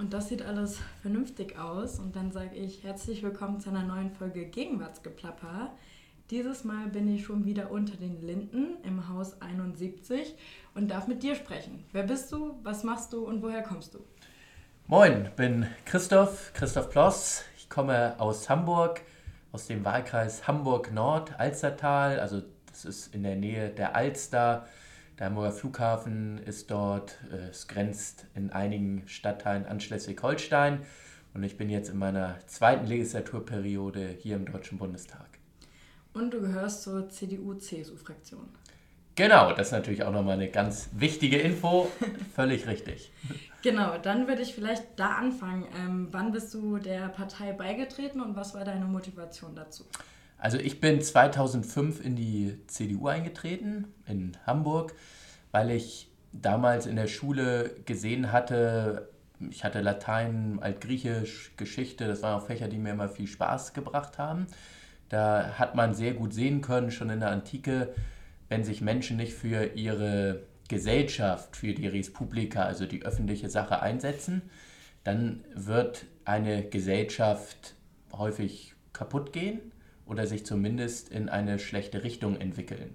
Und das sieht alles vernünftig aus. Und dann sage ich herzlich willkommen zu einer neuen Folge Gegenwartsgeplapper. Dieses Mal bin ich schon wieder unter den Linden im Haus 71 und darf mit dir sprechen. Wer bist du, was machst du und woher kommst du? Moin, bin Christoph, Christoph Ploss. Ich komme aus Hamburg, aus dem Wahlkreis Hamburg-Nord, Alstertal. Also das ist in der Nähe der Alster. Der Hamburger Flughafen ist dort. Es grenzt in einigen Stadtteilen an Schleswig-Holstein. Und ich bin jetzt in meiner zweiten Legislaturperiode hier im Deutschen Bundestag. Und du gehörst zur CDU-CSU-Fraktion. Genau, das ist natürlich auch nochmal eine ganz wichtige Info. Völlig richtig. Genau, dann würde ich vielleicht da anfangen. Ähm, wann bist du der Partei beigetreten und was war deine Motivation dazu? Also ich bin 2005 in die CDU eingetreten, in Hamburg, weil ich damals in der Schule gesehen hatte, ich hatte Latein, Altgriechisch, Geschichte, das waren auch Fächer, die mir immer viel Spaß gebracht haben. Da hat man sehr gut sehen können, schon in der Antike, wenn sich Menschen nicht für ihre Gesellschaft, für die Respublika, also die öffentliche Sache einsetzen, dann wird eine Gesellschaft häufig kaputt gehen oder sich zumindest in eine schlechte Richtung entwickeln.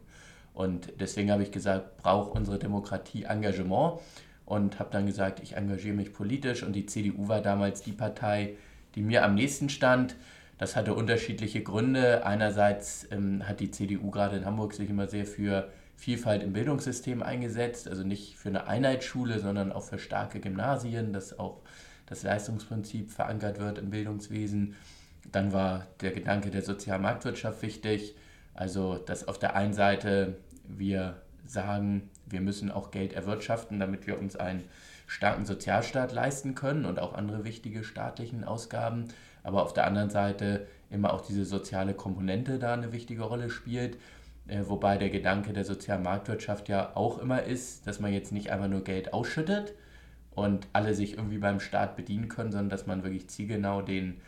Und deswegen habe ich gesagt, braucht unsere Demokratie Engagement und habe dann gesagt, ich engagiere mich politisch und die CDU war damals die Partei, die mir am nächsten stand. Das hatte unterschiedliche Gründe. Einerseits ähm, hat die CDU gerade in Hamburg sich immer sehr für Vielfalt im Bildungssystem eingesetzt, also nicht für eine Einheitsschule, sondern auch für starke Gymnasien, dass auch das Leistungsprinzip verankert wird im Bildungswesen. Dann war der Gedanke der sozialen Marktwirtschaft wichtig. Also, dass auf der einen Seite wir sagen, wir müssen auch Geld erwirtschaften, damit wir uns einen starken Sozialstaat leisten können und auch andere wichtige staatlichen Ausgaben. Aber auf der anderen Seite immer auch diese soziale Komponente da eine wichtige Rolle spielt. Äh, wobei der Gedanke der sozialen Marktwirtschaft ja auch immer ist, dass man jetzt nicht einfach nur Geld ausschüttet und alle sich irgendwie beim Staat bedienen können, sondern dass man wirklich zielgenau den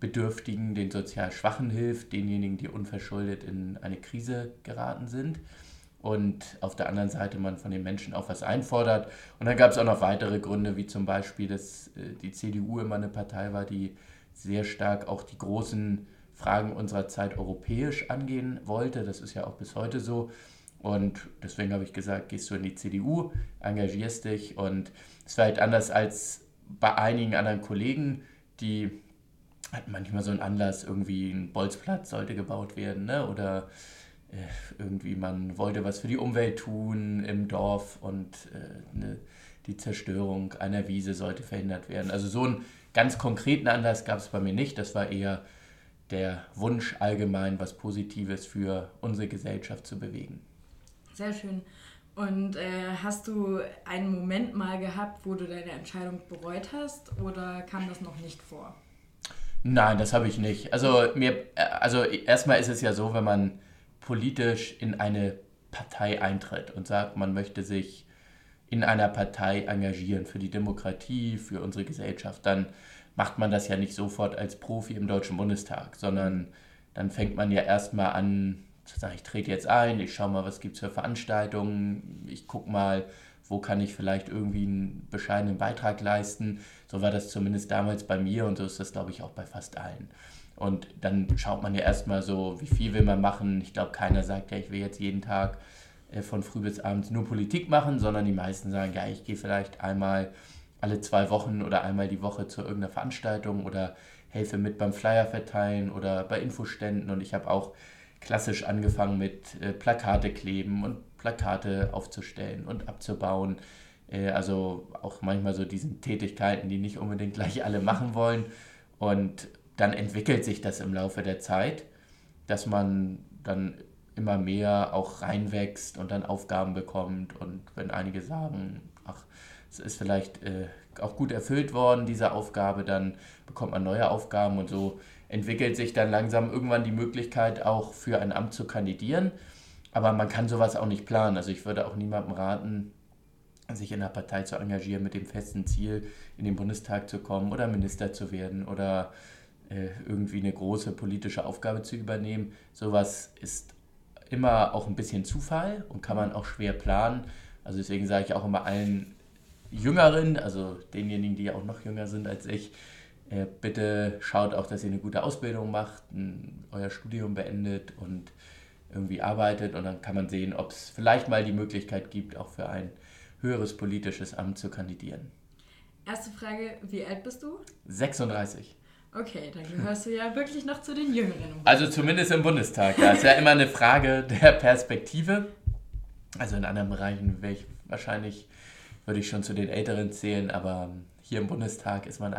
Bedürftigen, den sozial Schwachen hilft, denjenigen, die unverschuldet in eine Krise geraten sind. Und auf der anderen Seite man von den Menschen auch was einfordert. Und dann gab es auch noch weitere Gründe, wie zum Beispiel, dass äh, die CDU immer eine Partei war, die sehr stark auch die großen Fragen unserer Zeit europäisch angehen wollte. Das ist ja auch bis heute so. Und deswegen habe ich gesagt, gehst du in die CDU, engagierst dich. Und es war halt anders als bei einigen anderen Kollegen, die hatten manchmal so einen Anlass, irgendwie ein Bolzplatz sollte gebaut werden, ne? oder äh, irgendwie man wollte was für die Umwelt tun im Dorf und äh, ne, die Zerstörung einer Wiese sollte verhindert werden. Also so einen ganz konkreten Anlass gab es bei mir nicht. Das war eher der Wunsch allgemein, was Positives für unsere Gesellschaft zu bewegen. Sehr schön. Und äh, hast du einen Moment mal gehabt, wo du deine Entscheidung bereut hast oder kam das noch nicht vor? Nein, das habe ich nicht. Also mir, äh, also erstmal ist es ja so, wenn man politisch in eine Partei eintritt und sagt, man möchte sich in einer Partei engagieren für die Demokratie, für unsere Gesellschaft, dann macht man das ja nicht sofort als Profi im Deutschen Bundestag, sondern dann fängt man ja erstmal an zu sagen, ich trete jetzt ein, ich schaue mal, was gibt es für Veranstaltungen, ich gucke mal, wo kann ich vielleicht irgendwie einen bescheidenen Beitrag leisten. So war das zumindest damals bei mir und so ist das, glaube ich, auch bei fast allen. Und dann schaut man ja erstmal so, wie viel will man machen. Ich glaube, keiner sagt ja, ich will jetzt jeden Tag äh, von früh bis abends nur Politik machen, sondern die meisten sagen, ja, ich gehe vielleicht einmal alle zwei Wochen oder einmal die Woche zu irgendeiner Veranstaltung oder helfe mit beim Flyer verteilen oder bei Infoständen. Und ich habe auch klassisch angefangen mit äh, Plakate kleben und Plakate aufzustellen und abzubauen. Äh, also auch manchmal so diesen Tätigkeiten, die nicht unbedingt gleich alle machen wollen. Und dann entwickelt sich das im Laufe der Zeit, dass man dann immer mehr auch reinwächst und dann Aufgaben bekommt. Und wenn einige sagen, ach, es ist vielleicht äh, auch gut erfüllt worden, diese Aufgabe, dann bekommt man neue Aufgaben und so entwickelt sich dann langsam irgendwann die Möglichkeit, auch für ein Amt zu kandidieren. Aber man kann sowas auch nicht planen. Also ich würde auch niemandem raten, sich in einer Partei zu engagieren mit dem festen Ziel, in den Bundestag zu kommen oder Minister zu werden oder äh, irgendwie eine große politische Aufgabe zu übernehmen. Sowas ist immer auch ein bisschen Zufall und kann man auch schwer planen. Also deswegen sage ich auch immer allen, Jüngeren, also denjenigen, die auch noch jünger sind als ich, äh, bitte schaut auch, dass ihr eine gute Ausbildung macht, ein, euer Studium beendet und irgendwie arbeitet und dann kann man sehen, ob es vielleicht mal die Möglichkeit gibt, auch für ein höheres politisches Amt zu kandidieren. Erste Frage, wie alt bist du? 36. Okay, dann gehörst du ja wirklich noch zu den Jüngeren. Also zumindest im Bundestag. Ja, ist ja immer eine Frage der Perspektive. Also in anderen Bereichen wäre ich wahrscheinlich, würde ich schon zu den Älteren zählen, aber hier im Bundestag ist man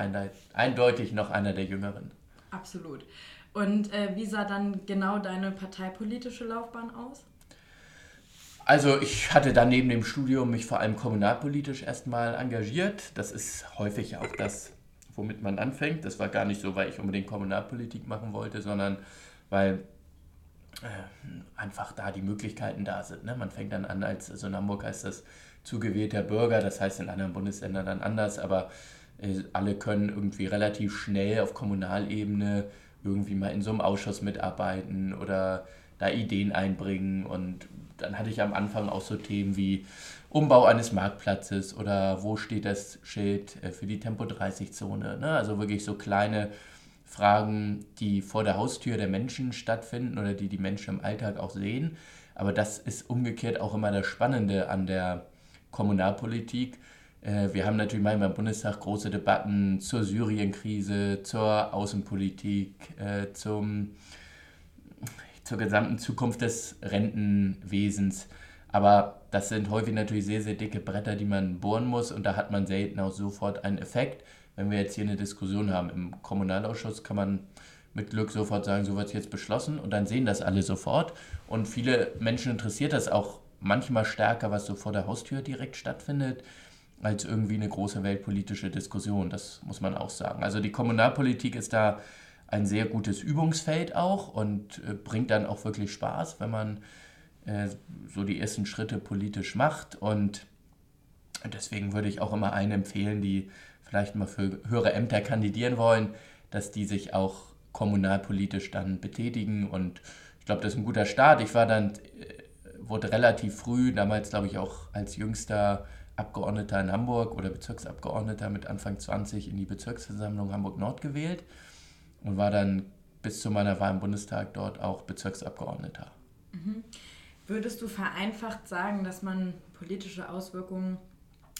eindeutig noch einer der Jüngeren. Absolut. Und äh, wie sah dann genau deine parteipolitische Laufbahn aus? Also ich hatte dann neben dem Studium mich vor allem kommunalpolitisch erstmal engagiert. Das ist häufig auch das, womit man anfängt. Das war gar nicht so, weil ich unbedingt Kommunalpolitik machen wollte, sondern weil äh, einfach da die Möglichkeiten da sind. Ne? Man fängt dann an als, also in Hamburg heißt das zugewählter Bürger, das heißt in anderen Bundesländern dann anders, aber äh, alle können irgendwie relativ schnell auf Kommunalebene irgendwie mal in so einem Ausschuss mitarbeiten oder da Ideen einbringen. Und dann hatte ich am Anfang auch so Themen wie Umbau eines Marktplatzes oder wo steht das Schild äh, für die Tempo-30-Zone. Ne? Also wirklich so kleine Fragen, die vor der Haustür der Menschen stattfinden oder die die Menschen im Alltag auch sehen. Aber das ist umgekehrt auch immer das Spannende an der Kommunalpolitik. Äh, wir haben natürlich manchmal im Bundestag große Debatten zur Syrienkrise, zur Außenpolitik, äh, zum, zur gesamten Zukunft des Rentenwesens. Aber das sind häufig natürlich sehr, sehr dicke Bretter, die man bohren muss und da hat man selten auch sofort einen Effekt. Wenn wir jetzt hier eine Diskussion haben im Kommunalausschuss, kann man mit Glück sofort sagen, so wird es jetzt beschlossen und dann sehen das alle sofort. Und viele Menschen interessiert das auch manchmal stärker, was so vor der Haustür direkt stattfindet, als irgendwie eine große weltpolitische Diskussion. Das muss man auch sagen. Also die Kommunalpolitik ist da ein sehr gutes Übungsfeld auch und äh, bringt dann auch wirklich Spaß, wenn man äh, so die ersten Schritte politisch macht. Und deswegen würde ich auch immer einen empfehlen, die vielleicht mal für höhere Ämter kandidieren wollen, dass die sich auch kommunalpolitisch dann betätigen. Und ich glaube, das ist ein guter Start. Ich war dann äh, wurde relativ früh, damals glaube ich auch als jüngster Abgeordneter in Hamburg oder Bezirksabgeordneter mit Anfang 20 in die Bezirksversammlung Hamburg-Nord gewählt und war dann bis zu meiner Wahl im Bundestag dort auch Bezirksabgeordneter. Mhm. Würdest du vereinfacht sagen, dass man politische Auswirkungen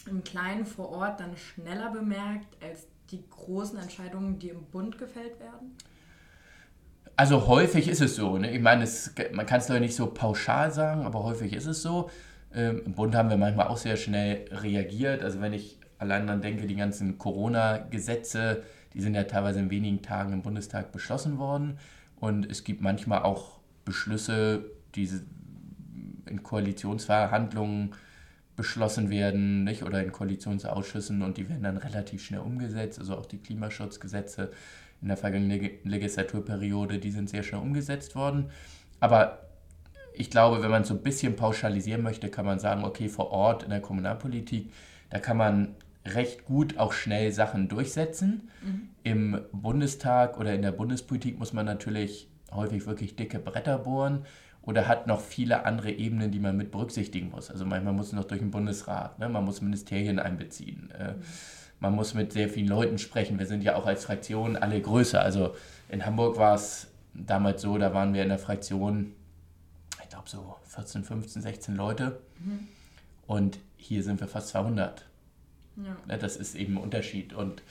im Kleinen vor Ort dann schneller bemerkt als die großen Entscheidungen, die im Bund gefällt werden? Also häufig ist es so. Ne? Ich meine, es, man kann es doch nicht so pauschal sagen, aber häufig ist es so. Ähm, Im Bund haben wir manchmal auch sehr schnell reagiert. Also wenn ich allein dann denke, die ganzen Corona-Gesetze, die sind ja teilweise in wenigen Tagen im Bundestag beschlossen worden. Und es gibt manchmal auch Beschlüsse, die in Koalitionsverhandlungen beschlossen werden, nicht? oder in Koalitionsausschüssen und die werden dann relativ schnell umgesetzt. Also auch die Klimaschutzgesetze in der vergangenen Legislaturperiode, die sind sehr schnell umgesetzt worden. Aber ich glaube, wenn man so ein bisschen pauschalisieren möchte, kann man sagen, okay, vor Ort in der Kommunalpolitik, da kann man recht gut auch schnell Sachen durchsetzen. Mhm. Im Bundestag oder in der Bundespolitik muss man natürlich häufig wirklich dicke Bretter bohren oder hat noch viele andere Ebenen, die man mit berücksichtigen muss. Also manchmal muss man noch durch den Bundesrat, ne? man muss Ministerien einbeziehen. Äh, mhm man muss mit sehr vielen Leuten sprechen. Wir sind ja auch als Fraktion alle größer. Also in Hamburg war es damals so, da waren wir in der Fraktion, glaube so 14, 15, 16 Leute. Mhm. Und hier sind wir fast 200. Ja. Das ist eben ein Unterschied. Und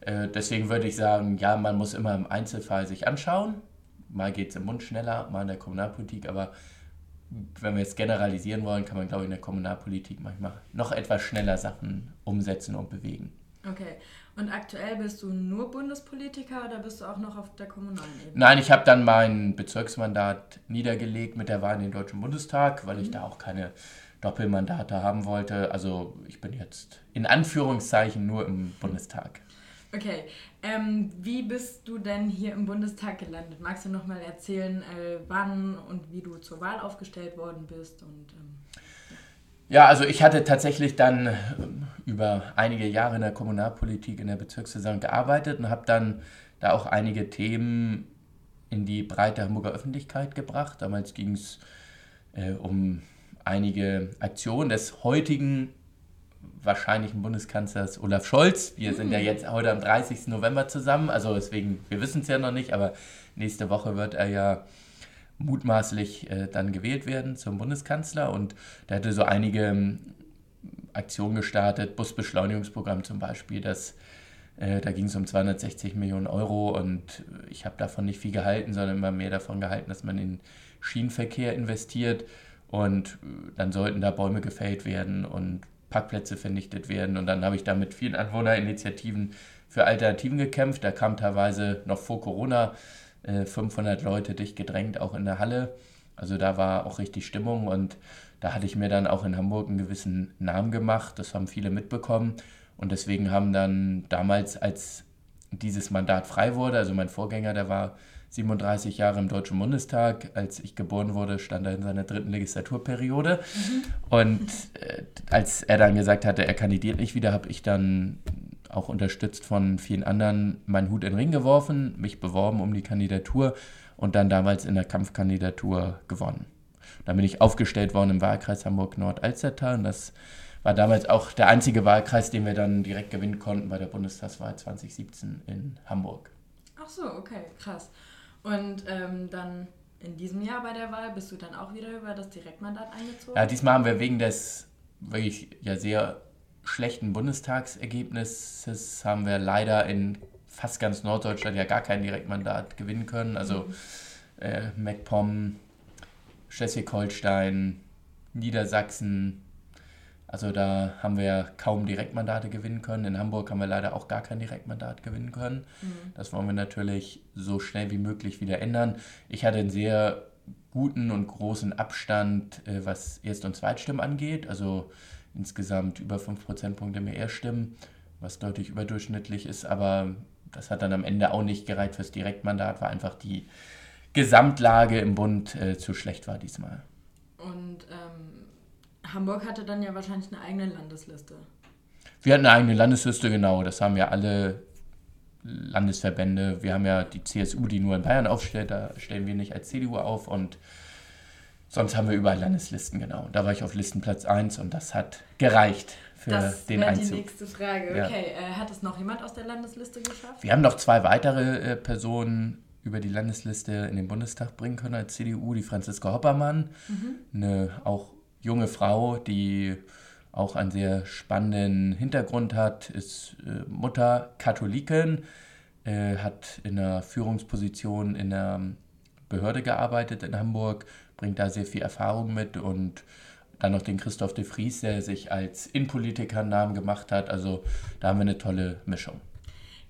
äh, deswegen würde ich sagen, ja, man muss immer im Einzelfall sich anschauen. Mal geht es im Mund schneller, mal in der Kommunalpolitik, aber wenn wir jetzt generalisieren wollen, kann man, glaube ich, in der Kommunalpolitik manchmal noch etwas schneller Sachen umsetzen und bewegen. Okay. Und aktuell bist du nur Bundespolitiker oder bist du auch noch auf der kommunalen Ebene? Nein, ich habe dann mein Bezirksmandat niedergelegt mit der Wahl in den Deutschen Bundestag, weil mhm. ich da auch keine Doppelmandate haben wollte. Also ich bin jetzt in Anführungszeichen nur im Bundestag. Okay, ähm, wie bist du denn hier im Bundestag gelandet? Magst du noch mal erzählen, äh, wann und wie du zur Wahl aufgestellt worden bist? Und, ähm ja, also ich hatte tatsächlich dann ähm, über einige Jahre in der Kommunalpolitik in der Bezirkssaison gearbeitet und habe dann da auch einige Themen in die breite Hamburger Öffentlichkeit gebracht. Damals ging es äh, um einige Aktionen des heutigen wahrscheinlichen Bundeskanzlers Olaf Scholz. Wir mhm. sind ja hm. jetzt heute am 30. November zusammen, also deswegen, wir wissen es ja noch nicht, aber nächste Woche wird er ja mutmaßlich äh, dann gewählt werden zum Bundeskanzler und der hatte so einige ähm, Aktionen gestartet, Busbeschleunigungsprogramm zum Beispiel, das äh, da ging es um 260 Millionen Euro und ich habe davon nicht viel gehalten, sondern immer mehr davon gehalten, dass man in Schienenverkehr investiert und äh, dann sollten da Bäume gefällt werden und Parkplätze vernichtet werden. Und dann habe ich da mit vielen Anwohnerinitiativen für Alternativen gekämpft. Da kam teilweise noch vor Corona 500 äh, Leute dicht gedrängt, auch in der Halle. Also da war auch richtig Stimmung und da hatte ich mir dann auch in Hamburg einen gewissen Namen gemacht. Das haben viele mitbekommen. Und deswegen haben dann damals, als dieses Mandat frei wurde, also mein Vorgänger, der war 37 Jahre im Deutschen Bundestag. Als ich geboren wurde, stand er in seiner dritten Legislaturperiode. Mhm. Und äh, als er dann gesagt hatte, er kandidiert nicht wieder, habe ich dann auch unterstützt von vielen anderen meinen Hut in den Ring geworfen, mich beworben um die Kandidatur und dann damals in der Kampfkandidatur gewonnen. Dann bin ich aufgestellt worden im Wahlkreis Hamburg-Nord-Alzertal und das war damals auch der einzige Wahlkreis, den wir dann direkt gewinnen konnten bei der Bundestagswahl 2017 in Hamburg. Ach so, okay, krass. Und ähm, dann in diesem Jahr bei der Wahl bist du dann auch wieder über das Direktmandat eingezogen? Ja, diesmal haben wir wegen des wirklich ja sehr schlechten Bundestagsergebnisses haben wir leider in fast ganz Norddeutschland ja gar kein Direktmandat gewinnen können. Also mhm. äh, MacPom, Schleswig-Holstein, Niedersachsen, also da haben wir kaum Direktmandate gewinnen können. In Hamburg haben wir leider auch gar kein Direktmandat gewinnen können. Mhm. Das wollen wir natürlich so schnell wie möglich wieder ändern. Ich hatte einen sehr guten und großen Abstand, äh, was Erst- und Zweitstimmen angeht. Also insgesamt über 5 Prozentpunkte mehr Erststimmen, was deutlich überdurchschnittlich ist. Aber das hat dann am Ende auch nicht gereicht fürs Direktmandat, weil einfach die Gesamtlage im Bund äh, zu schlecht war diesmal. Und ähm Hamburg hatte dann ja wahrscheinlich eine eigene Landesliste. Wir hatten eine eigene Landesliste, genau. Das haben ja alle Landesverbände. Wir haben ja die CSU, die nur in Bayern aufstellt. Da stellen wir nicht als CDU auf. Und sonst haben wir überall Landeslisten, genau. Da war ich auf Listenplatz 1 und das hat gereicht für das den Einzug. Das die nächste Frage. Ja. Okay, äh, hat es noch jemand aus der Landesliste geschafft? Wir haben noch zwei weitere äh, Personen über die Landesliste in den Bundestag bringen können als CDU. Die Franziska Hoppermann, mhm. eine auch junge Frau, die auch einen sehr spannenden Hintergrund hat, ist äh, Mutter Katholikin, äh, hat in einer Führungsposition in einer Behörde gearbeitet in Hamburg, bringt da sehr viel Erfahrung mit und dann noch den Christoph de Vries, der sich als Innenpolitiker einen Namen gemacht hat. Also da haben wir eine tolle Mischung.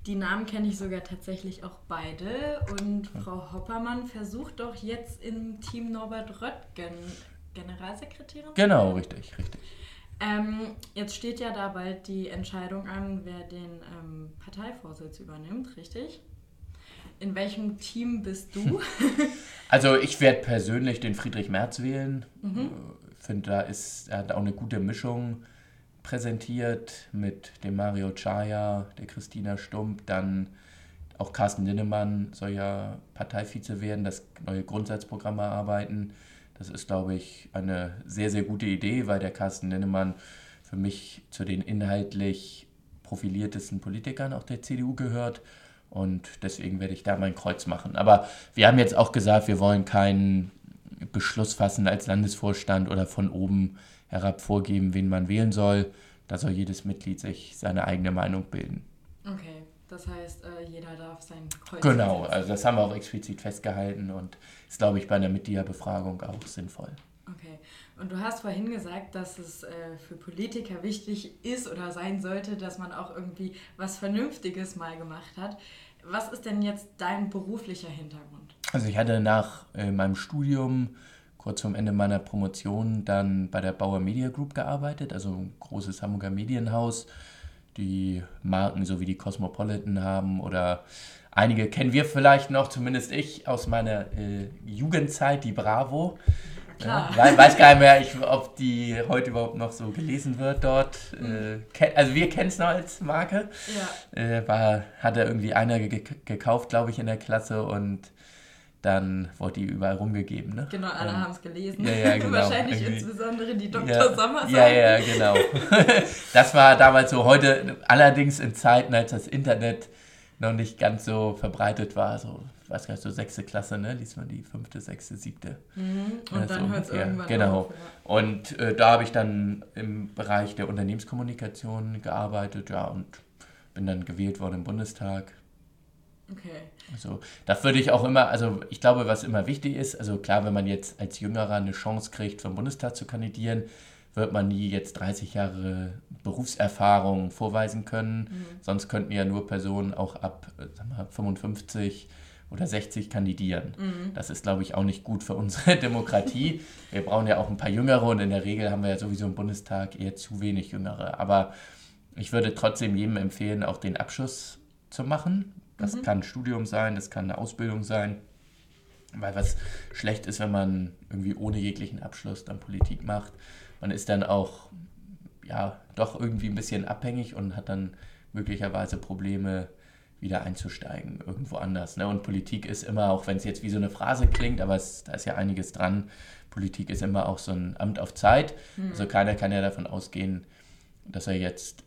Die Namen kenne ich sogar tatsächlich auch beide. Und Frau Hoppermann versucht doch jetzt im Team Norbert Röttgen Generalsekretärin? Genau, richtig, richtig. Ähm, jetzt steht ja da bald die Entscheidung an, wer den ähm, Parteivorsitz übernimmt, richtig? In welchem Team bist du? also ich werde persönlich den Friedrich Merz wählen. Mhm. Finde, da ist, er hat auch eine gute Mischung präsentiert mit dem Mario Chaya, der Christina Stump, dann auch Carsten Linnemann soll ja Parteivize werden, das neue Grundsatzprogramm erarbeiten. Das ist, glaube ich, eine sehr, sehr gute Idee, weil der Carsten Linnemann für mich zu den inhaltlich profiliertesten Politikern auch der CDU gehört. Und deswegen werde ich da mein Kreuz machen. Aber wir haben jetzt auch gesagt, wir wollen keinen Beschluss fassen als Landesvorstand oder von oben herab vorgeben, wen man wählen soll. Da soll jedes Mitglied sich seine eigene Meinung bilden. Okay. Das heißt, äh, jeder darf sein Kreuz Genau, also das haben wir auch explizit festgehalten und ist, glaube ich, bei einer Mitgliederbefragung auch sinnvoll. Okay. Und du hast vorhin gesagt, dass es äh, für Politiker wichtig ist oder sein sollte, dass man auch irgendwie was Vernünftiges mal gemacht hat. Was ist denn jetzt dein beruflicher Hintergrund? Also ich hatte nach äh, meinem Studium kurz vorm Ende meiner Promotion dann bei der Bauer Media Group gearbeitet, also ein großes Hamburger Medienhaus die Marken so wie die Cosmopolitan haben oder einige kennen wir vielleicht noch, zumindest ich aus meiner äh, Jugendzeit, die Bravo. Klar. Ja, weiß gar nicht mehr, ich, ob die heute überhaupt noch so gelesen wird dort. Mhm. Äh, also wir kennen es noch als Marke. Ja. Äh, war, hat er irgendwie einer ge gekauft, glaube ich, in der Klasse und dann wurde die überall rumgegeben. Ne? Genau, alle haben es gelesen. Ja, ja, genau. Wahrscheinlich Irgendwie. insbesondere die Dr. Ja, Sommer. ja, ja, genau. das war damals so. Heute, allerdings in Zeiten, als das Internet noch nicht ganz so verbreitet war, so, weiß gar nicht, so sechste Klasse, ne? Liest man die fünfte, sechste, siebte. Mhm. Und Ja, dann so hört es irgendwann Genau. auf. Ja. Und äh, da habe ich dann im Bereich der Unternehmenskommunikation gearbeitet, ja, und bin dann gewählt worden im Bundestag. Okay. Also, das würde ich auch immer, also ich glaube, was immer wichtig ist, also klar, wenn man jetzt als Jüngerer eine Chance kriegt, den Bundestag zu kandidieren, wird man nie jetzt 30 Jahre Berufserfahrung vorweisen können. Sonst könnten ja nur Personen auch ab äh, sag mal, 55 oder 60 kandidieren. Das ist, glaube ich, auch nicht gut für unsere Demokratie. Wir brauchen ja auch ein paar Jüngere und in der Regel haben wir ja sowieso im Bundestag eher zu wenig Jüngere. Aber ich würde trotzdem jedem empfehlen, auch den Abschluss zu machen. Das kann ein Studium sein, das kann eine Ausbildung sein. Weil was schlecht ist, wenn man irgendwie ohne jeglichen Abschluss dann Politik macht. Man ist dann auch, ja, doch irgendwie ein bisschen abhängig und hat dann möglicherweise Probleme, wieder einzusteigen, irgendwo anders. Ne? Und Politik ist immer, auch wenn es jetzt wie so eine Phrase klingt, aber es, da ist ja einiges dran, Politik ist immer auch so ein Amt auf Zeit. Also keiner kann ja davon ausgehen, dass er jetzt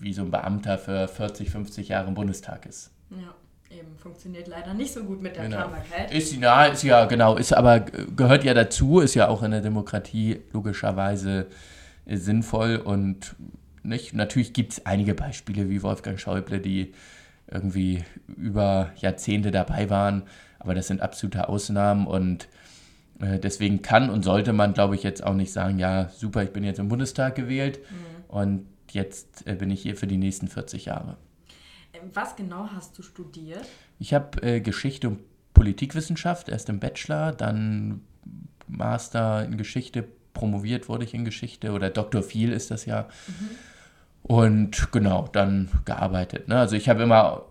wie so ein Beamter für 40, 50 Jahre im Bundestag ist. Ja, eben. Funktioniert leider nicht so gut mit der Genau. Planbarkeit. Ist, na, ist ja, genau, ist aber, gehört ja dazu, ist ja auch in der Demokratie logischerweise äh, sinnvoll und nicht, natürlich gibt es einige Beispiele wie Wolfgang Schäuble, die irgendwie über Jahrzehnte dabei waren, aber das sind absolute Ausnahmen und äh, deswegen kann und sollte man, glaube ich, jetzt auch nicht sagen, ja, super, ich bin jetzt im Bundestag gewählt und jetzt äh, bin ich hier für die nächsten 40 Jahre. Was genau hast du studiert? Ich habe äh, Geschichte und Politikwissenschaft, erst im Bachelor, dann Master in Geschichte, promoviert wurde ich in Geschichte oder Dr. Viel ist das ja. Und genau, dann gearbeitet. Ne? Also ich habe immer,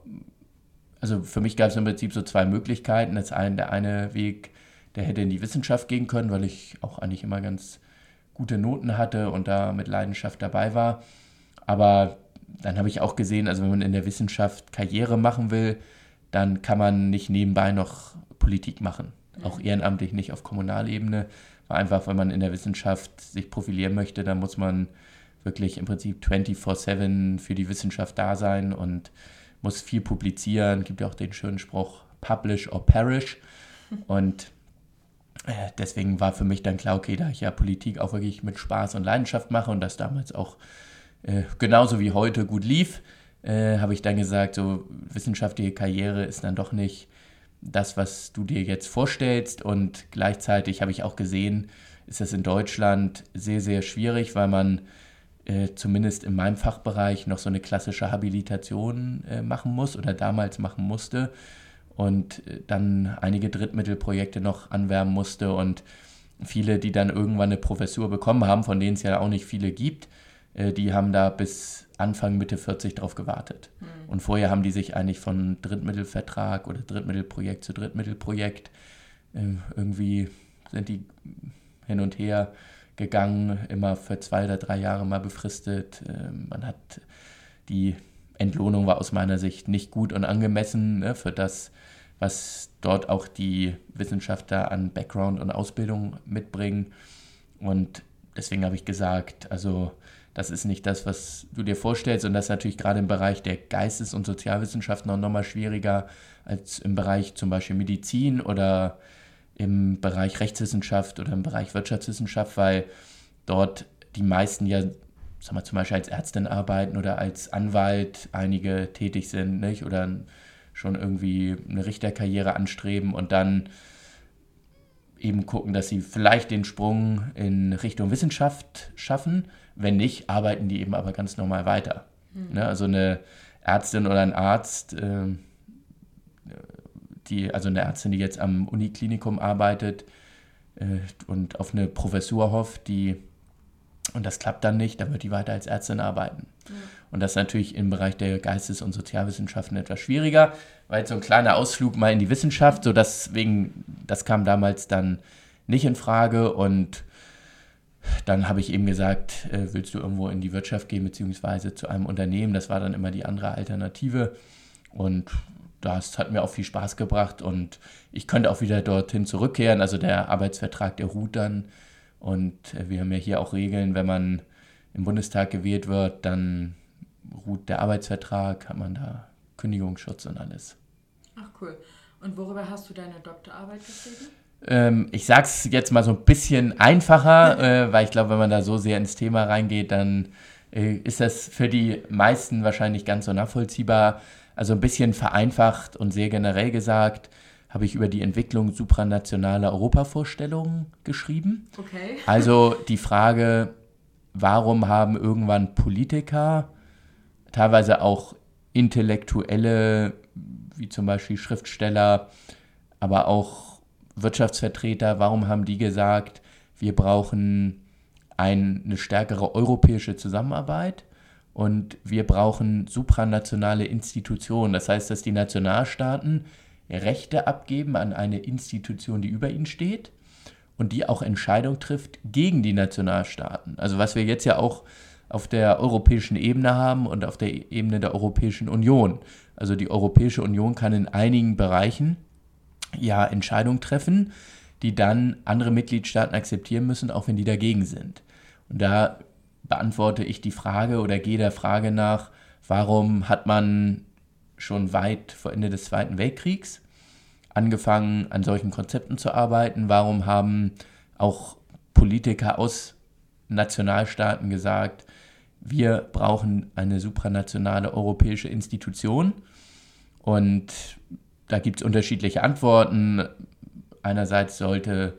also für mich gab es im Prinzip so zwei Möglichkeiten. Das eine, der eine Weg, der hätte in die Wissenschaft gehen können, weil ich auch eigentlich immer ganz gute Noten hatte und da mit Leidenschaft dabei war. Aber dann habe ich auch gesehen, also wenn man in der Wissenschaft Karriere machen will, dann kann man nicht nebenbei noch Politik machen. Auch ehrenamtlich nicht auf Kommunalebene. Weil einfach, wenn man in der Wissenschaft sich profilieren möchte, dann muss man wirklich im Prinzip 24-7 für die Wissenschaft da sein und muss viel publizieren. Gibt ja auch den schönen Spruch, publish or perish. Und äh, deswegen war für mich dann klar, okay, da ich ja Politik auch wirklich mit Spaß und Leidenschaft mache und das damals auch äh, genauso wie heute gut lief, äh, habe ich dann gesagt, so wissenschaftliche Karriere ist dann doch nicht das, was du dir jetzt vorstellst. Und gleichzeitig habe ich auch gesehen, ist das in Deutschland sehr, sehr schwierig, weil man äh, zumindest in meinem Fachbereich noch so eine klassische Habilitation äh, machen muss oder damals machen musste und äh, dann einige Drittmittelprojekte noch anwerben musste und viele, die dann irgendwann eine Professur bekommen haben, von denen es ja auch nicht viele gibt, äh, die haben da bis Anfang, Mitte 40 drauf gewartet. Und vorher haben die sich eigentlich von Drittmittelvertrag oder Drittmittelprojekt zu Drittmittelprojekt äh, irgendwie sind die hin und her gegangen, immer für zwei oder drei Jahre mal befristet. Äh, man hat die Entlohnung war aus meiner Sicht nicht gut und angemessen ne, für das, was dort auch die Wissenschaftler an Background und Ausbildung mitbringen. Und deswegen habe ich gesagt, also das ist nicht das, was du dir vorstellst. Und das ist natürlich gerade im Bereich der Geistes- und Sozialwissenschaften noch nochmal schwieriger als im Bereich zum Beispiel Medizin oder im Bereich Rechtswissenschaft oder im Bereich Wirtschaftswissenschaft, weil dort die meisten ja, sagen wir zum Beispiel als Ärztin arbeiten oder als Anwalt, einige tätig sind, nicht? Oder schon irgendwie eine Richterkarriere anstreben und dann eben gucken, dass sie vielleicht den Sprung in Richtung Wissenschaft schaffen. Wenn nicht, arbeiten die eben aber ganz normal weiter. Ne? Also eine Ärztin oder ein Arzt, äh, die, also eine Ärztin, die jetzt am Uniklinikum arbeitet äh, und auf eine Professur hofft, die und das klappt dann nicht, dann wird die weiter als Ärztin arbeiten. Und das ist natürlich im Bereich der Geistes- und Sozialwissenschaften etwas schwieriger, weil so ein kleiner Ausflug mal in die Wissenschaft, so deswegen, das kam damals dann nicht in Frage und dann habe ich eben gesagt, äh, willst du irgendwo in die Wirtschaft gehen, beziehungsweise zu einem Unternehmen, das war dann immer die andere Alternative. Und das hat mir auch viel Spaß gebracht und ich könnte auch wieder dorthin zurückkehren. Also der Arbeitsvertrag, der ruht dann. Und äh, wir haben ja hier auch Regeln, wenn man im Bundestag gewählt wird, dann ruht der Arbeitsvertrag, hat man da Kündigungsschutz und alles. Ach cool. Und worüber hast du deine Doktorarbeit geschrieben? Ähm, ich sag's jetzt mal so ein bisschen einfacher, äh, weil ich glaube, wenn man da so sehr ins Thema reingeht, dann äh, ist das für die meisten wahrscheinlich ganz so nachvollziehbar. Also ein bisschen vereinfacht und sehr generell gesagt, habe ich über die Entwicklung supranationaler Europavorstellungen geschrieben. Okay. Also die Frage, warum haben irgendwann Politiker, teilweise auch Intellektuelle, wie zum Beispiel Schriftsteller, aber auch Wirtschaftsvertreter, warum haben die gesagt, wir brauchen eine stärkere europäische Zusammenarbeit und wir brauchen supranationale Institutionen. Das heißt, dass die Nationalstaaten Rechte abgeben an eine Institution, die über ihnen steht und die auch Entscheidungen trifft gegen die Nationalstaaten. Also was wir jetzt ja auch auf der europäischen Ebene haben und auf der Ebene der Europäischen Union. Also die Europäische Union kann in einigen Bereichen ja Entscheidungen treffen, die dann andere Mitgliedstaaten akzeptieren müssen, auch wenn die dagegen sind. Und da beantworte ich die Frage oder gehe der Frage nach, warum hat man schon weit vor Ende des Zweiten Weltkriegs angefangen, an solchen Konzepten zu arbeiten? Warum haben auch Politiker aus Nationalstaaten gesagt, wir brauchen eine supranationale europäische Institution? Und da gibt es unterschiedliche Antworten. Einerseits sollte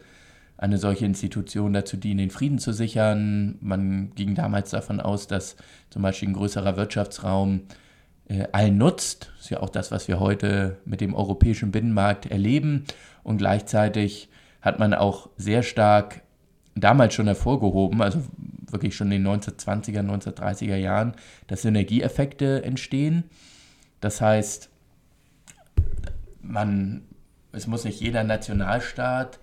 eine solche Institution dazu dienen, den Frieden zu sichern. Man ging damals davon aus, dass zum Beispiel ein größerer Wirtschaftsraum äh, allen nutzt. Das ist ja auch das, was wir heute mit dem europäischen Binnenmarkt erleben. Und gleichzeitig hat man auch sehr stark damals schon hervorgehoben, also wirklich schon in den 1920er, 1930er Jahren, dass Synergieeffekte entstehen. Das heißt, man, es muss nicht jeder Nationalstaat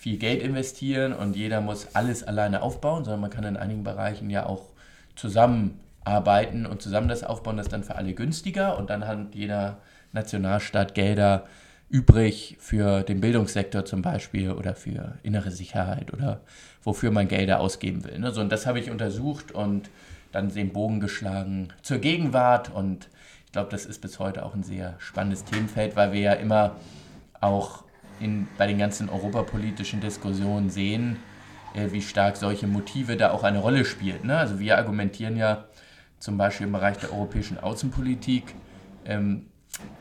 viel Geld investieren und jeder muss alles alleine aufbauen, sondern man kann in einigen Bereichen ja auch zusammen arbeiten und zusammen das aufbauen, das ist dann für alle günstiger und dann hat jeder Nationalstaat Gelder übrig für den Bildungssektor zum Beispiel oder für innere Sicherheit oder wofür man Gelder ausgeben will. Ne? So, und das habe ich untersucht und dann den Bogen geschlagen zur Gegenwart und ich glaube, das ist bis heute auch ein sehr spannendes Themenfeld, weil wir ja immer auch in, bei den ganzen europapolitischen Diskussionen sehen, äh, wie stark solche Motive da auch eine Rolle spielen. Ne? Also wir argumentieren ja zum Beispiel im Bereich der europäischen Außenpolitik, ähm,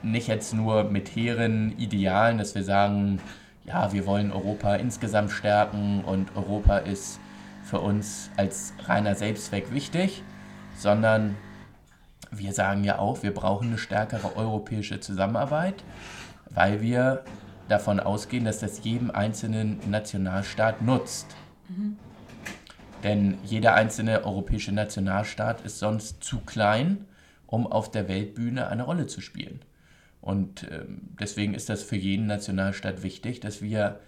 nicht jetzt nur mit hehren Idealen, dass wir sagen, ja, wir wollen Europa insgesamt stärken und Europa ist für uns als reiner Selbstzweck wichtig, sondern wir sagen ja auch, wir brauchen eine stärkere europäische Zusammenarbeit, weil wir davon ausgehen, dass das jedem einzelnen Nationalstaat nutzt. Mhm. Denn jeder einzelne europäische Nationalstaat ist sonst zu klein, um auf der Weltbühne eine Rolle zu spielen. Und ähm, deswegen ist das für jeden Nationalstaat wichtig, dass wir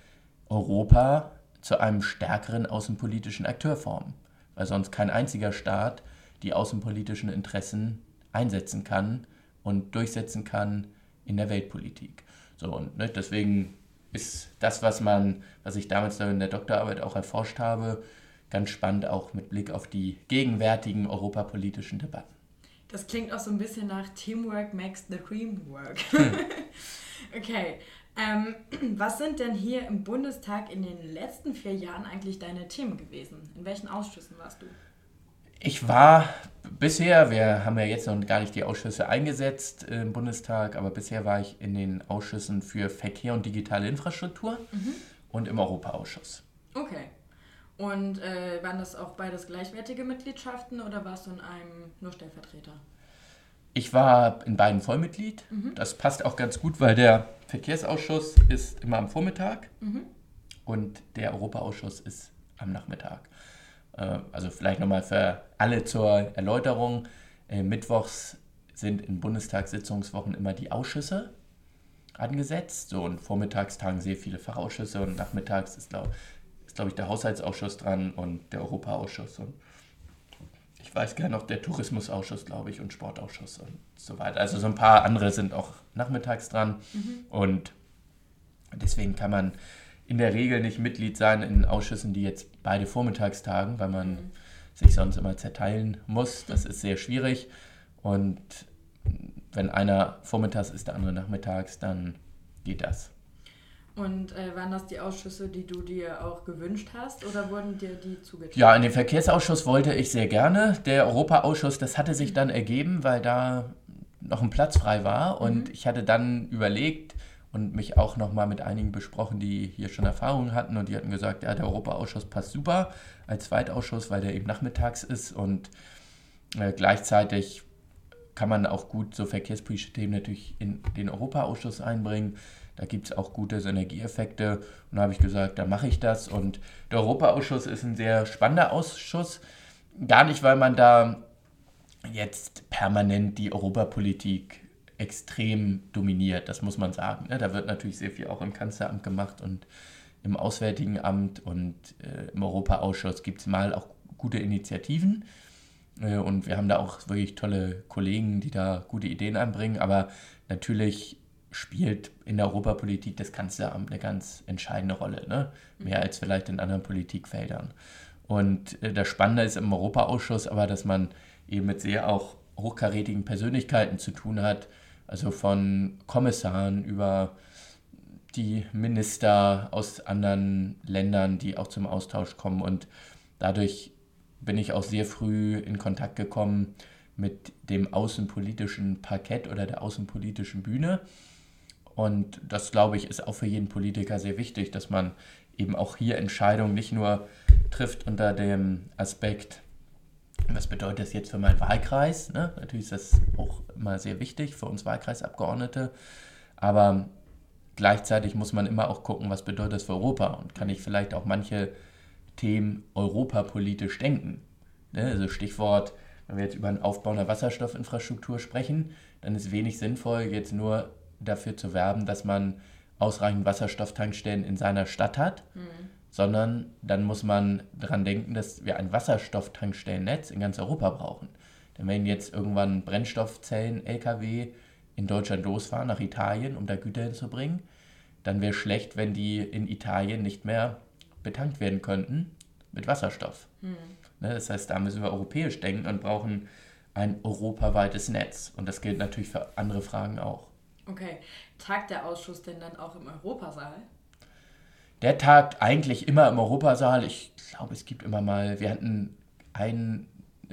Europa zu einem stärkeren außenpolitischen Akteur formen, weil sonst kein einziger Staat die außenpolitischen Interessen einsetzen kann und durchsetzen kann in der Weltpolitik. So und ne, deswegen ist das, was man, was ich damals in der Doktorarbeit auch erforscht habe, ganz spannend, auch mit Blick auf die gegenwärtigen europapolitischen Debatten. Das klingt auch so ein bisschen nach Teamwork makes the dream work. okay. Ähm, was sind denn hier im Bundestag in den letzten vier Jahren eigentlich deine Themen gewesen? In welchen Ausschüssen warst du? Ich war bisher, wir haben ja jetzt noch gar nicht die Ausschüsse eingesetzt im Bundestag, aber bisher war ich in den Ausschüssen für Verkehr und digitale Infrastruktur mhm. und im Europaausschuss. Okay. Und äh, waren das auch beides gleichwertige Mitgliedschaften oder warst du in einem nur Stellvertreter? Ich war in beiden Vollmitglied. Mhm. Das passt auch ganz gut, weil der Verkehrsausschuss ist immer am Vormittag mhm. und der Europaausschuss ist am Nachmittag. Äh, also vielleicht nochmal für alle zur Erläuterung. Äh, mittwochs sind in Bundestagssitzungswochen immer die Ausschüsse angesetzt. So und vormittags tagen sehr viele Fachausschüsse und nachmittags ist, glaube ist, glaube ich, der Haushaltsausschuss dran und der Europaausschuss und ich weiß gar noch, der Tourismusausschuss, glaube ich, und Sportausschuss und so weiter. Also so ein paar andere sind auch nachmittags dran. Mhm. Und deswegen kann man in der Regel nicht Mitglied sein in Ausschüssen, die jetzt beide vormittags tagen, weil man mhm. sich sonst immer zerteilen muss. Das ist sehr schwierig. Und wenn einer vormittags ist, der andere nachmittags, dann geht das. Und äh, waren das die Ausschüsse, die du dir auch gewünscht hast oder wurden dir die zugeteilt? Ja, in den Verkehrsausschuss wollte ich sehr gerne. Der Europaausschuss, das hatte sich dann ergeben, weil da noch ein Platz frei war. Und mhm. ich hatte dann überlegt und mich auch nochmal mit einigen besprochen, die hier schon Erfahrungen hatten. Und die hatten gesagt, ja, der Europaausschuss passt super als Zweitausschuss, weil der eben nachmittags ist. Und äh, gleichzeitig kann man auch gut so verkehrspolitische Themen natürlich in den Europaausschuss einbringen. Da gibt es auch gute Synergieeffekte. Und da habe ich gesagt, da mache ich das. Und der Europaausschuss ist ein sehr spannender Ausschuss. Gar nicht, weil man da jetzt permanent die Europapolitik extrem dominiert, das muss man sagen. Ne? Da wird natürlich sehr viel auch im Kanzleramt gemacht und im Auswärtigen Amt und äh, im Europaausschuss gibt es mal auch gute Initiativen. Äh, und wir haben da auch wirklich tolle Kollegen, die da gute Ideen einbringen. Aber natürlich spielt in der Europapolitik das Kanzleramt eine ganz entscheidende Rolle, ne? mehr als vielleicht in anderen Politikfeldern. Und äh, das Spannende ist im Europaausschuss aber, dass man eben mit sehr auch hochkarätigen Persönlichkeiten zu tun hat, also von Kommissaren über die Minister aus anderen Ländern, die auch zum Austausch kommen. Und dadurch bin ich auch sehr früh in Kontakt gekommen mit dem außenpolitischen Parkett oder der außenpolitischen Bühne. Und das, glaube ich, ist auch für jeden Politiker sehr wichtig, dass man eben auch hier Entscheidungen nicht nur trifft unter dem Aspekt, was bedeutet das jetzt für meinen Wahlkreis? Ne? Natürlich ist das auch immer sehr wichtig für uns Wahlkreisabgeordnete, aber gleichzeitig muss man immer auch gucken, was bedeutet das für Europa und kann ich vielleicht auch manche Themen europapolitisch denken. Ne? Also Stichwort, wenn wir jetzt über den Aufbau einer Wasserstoffinfrastruktur sprechen, dann ist wenig sinnvoll, jetzt nur dafür zu werben, dass man ausreichend Wasserstofftankstellen in seiner Stadt hat, mhm. Sondern dann muss man daran denken, dass wir ein Wasserstofftankstellennetz in ganz Europa brauchen. Denn wenn jetzt irgendwann Brennstoffzellen, Lkw in Deutschland losfahren nach Italien, um da Güter hinzubringen, dann wäre schlecht, wenn die in Italien nicht mehr betankt werden könnten mit Wasserstoff. Mhm. Das heißt, da müssen wir europäisch denken und brauchen ein europaweites Netz. Und das gilt natürlich für andere Fragen auch. Okay. Tagt der Ausschuss denn dann auch im Europasaal? Der tagt eigentlich immer im Europasaal. Ich glaube, es gibt immer mal, wir hatten eine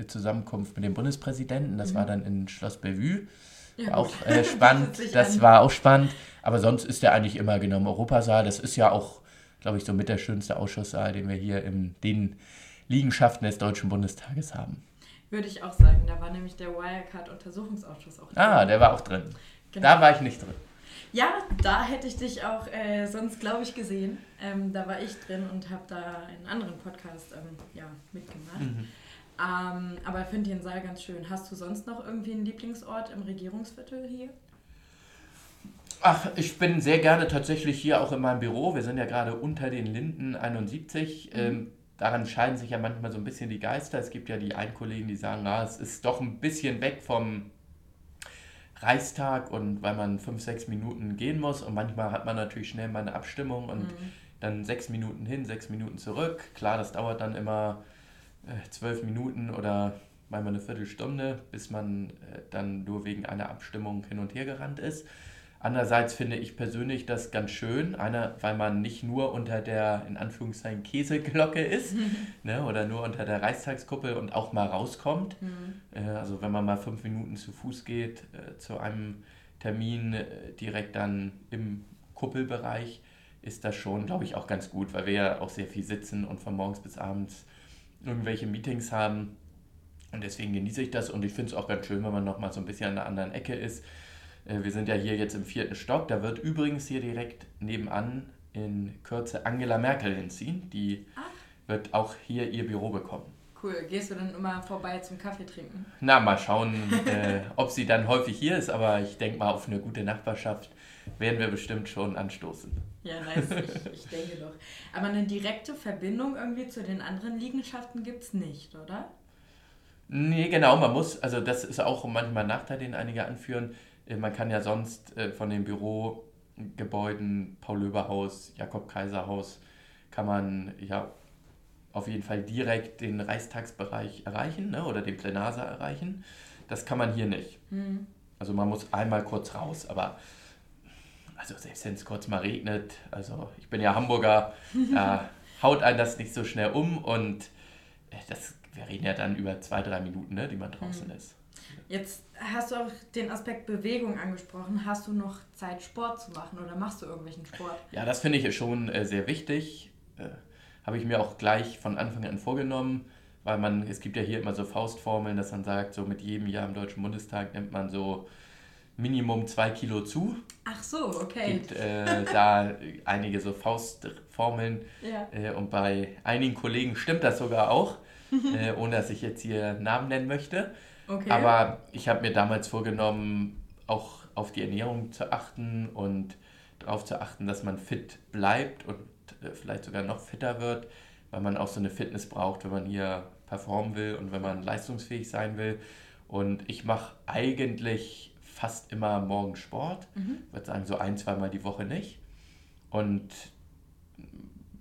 Zusammenkunft mit dem Bundespräsidenten, das mhm. war dann in Schloss Bellevue. Ja, auch äh, spannend, das war auch spannend. Aber sonst ist der eigentlich immer genau im Europasaal. Das ist ja auch, glaube ich, so mit der schönste Ausschusssaal, den wir hier in den Liegenschaften des Deutschen Bundestages haben. Würde ich auch sagen. Da war nämlich der Wirecard-Untersuchungsausschuss auch drin. Ah, der war auch drin. Genau. Da war ich nicht drin. Ja, da hätte ich dich auch äh, sonst, glaube ich, gesehen. Ähm, da war ich drin und habe da einen anderen Podcast ähm, ja, mitgemacht. Mhm. Ähm, aber ich finde den Saal ganz schön. Hast du sonst noch irgendwie einen Lieblingsort im Regierungsviertel hier? Ach, ich bin sehr gerne tatsächlich hier auch in meinem Büro. Wir sind ja gerade unter den Linden 71. Mhm. Ähm, daran scheiden sich ja manchmal so ein bisschen die Geister. Es gibt ja die einen Kollegen, die sagen, ah, es ist doch ein bisschen weg vom Reichstag und weil man fünf, sechs Minuten gehen muss und manchmal hat man natürlich schnell mal eine Abstimmung und mhm. dann sechs Minuten hin, sechs Minuten zurück. Klar, das dauert dann immer äh, zwölf Minuten oder manchmal eine Viertelstunde, bis man äh, dann nur wegen einer Abstimmung hin und her gerannt ist. Andererseits finde ich persönlich das ganz schön, einer, weil man nicht nur unter der, in Anführungszeichen, Käseglocke ist ne, oder nur unter der Reichstagskuppel und auch mal rauskommt. Mhm. Äh, also wenn man mal fünf Minuten zu Fuß geht äh, zu einem Termin äh, direkt dann im Kuppelbereich, ist das schon, glaube ich, auch ganz gut, weil wir ja auch sehr viel sitzen und von morgens bis abends irgendwelche Meetings haben. Und deswegen genieße ich das und ich finde es auch ganz schön, wenn man nochmal so ein bisschen an der anderen Ecke ist wir sind ja hier jetzt im vierten Stock. Da wird übrigens hier direkt nebenan in Kürze Angela Merkel hinziehen. Die Ach. wird auch hier ihr Büro bekommen. Cool. Gehst du dann immer vorbei zum Kaffee trinken? Na, mal schauen, äh, ob sie dann häufig hier ist. Aber ich denke mal, auf eine gute Nachbarschaft werden wir bestimmt schon anstoßen. Ja, nice. Ich, ich denke doch. Aber eine direkte Verbindung irgendwie zu den anderen Liegenschaften gibt es nicht, oder? Nee, genau. Man muss, also das ist auch manchmal ein Nachteil, den einige anführen Äh, man kann ja sonst äh, von den Bürogebäuden, Paul-Löber-Haus, Jakob-Kaiser-Haus, kann man ja auf jeden Fall direkt den Reichstagsbereich erreichen ne, oder den Plenarsaal erreichen. Das kann man hier nicht. Mhm. Also man muss einmal kurz raus, aber also selbst wenn es kurz mal regnet, also ich bin ja Hamburger, da haut einen das nicht so schnell um und äh, das, wir reden ja dann über zwei, drei Minuten, ne, die man draußen mhm. ist. Jetzt hast du auch den Aspekt Bewegung angesprochen. Hast du noch Zeit, Sport zu machen oder machst du irgendwelchen Sport? Ja, das finde ich schon äh, sehr wichtig. Äh, Habe ich mir auch gleich von Anfang an vorgenommen, weil man, es gibt ja hier immer so Faustformeln, dass man sagt, so mit jedem Jahr im Deutschen Bundestag nimmt man so Minimum zwei Kilo zu. Ach so, okay. Gibt äh, da einige so Faustformeln. Ja. Äh, und bei einigen Kollegen stimmt das sogar auch, äh, ohne dass ich jetzt hier Namen nennen möchte. Okay. Aber ich habe mir damals vorgenommen, auch auf die Ernährung zu achten und darauf zu achten, dass man fit bleibt und äh, vielleicht sogar noch fitter wird, weil man auch so eine Fitness braucht, wenn man hier performen will und wenn man leistungsfähig sein will. Und ich mache eigentlich fast immer morgens Sport. Mhm. Ich würde sagen, so ein, zweimal die Woche nicht. Und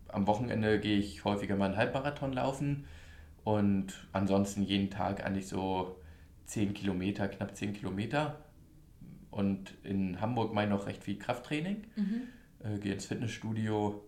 am Wochenende gehe ich häufiger mal einen Halbmarathon laufen. Und ansonsten jeden Tag eigentlich so 10 Kilometer, knapp 10 Kilometer. Und in Hamburg mache ich noch recht viel Krafttraining. Mhm. Äh, gehe ins Fitnessstudio.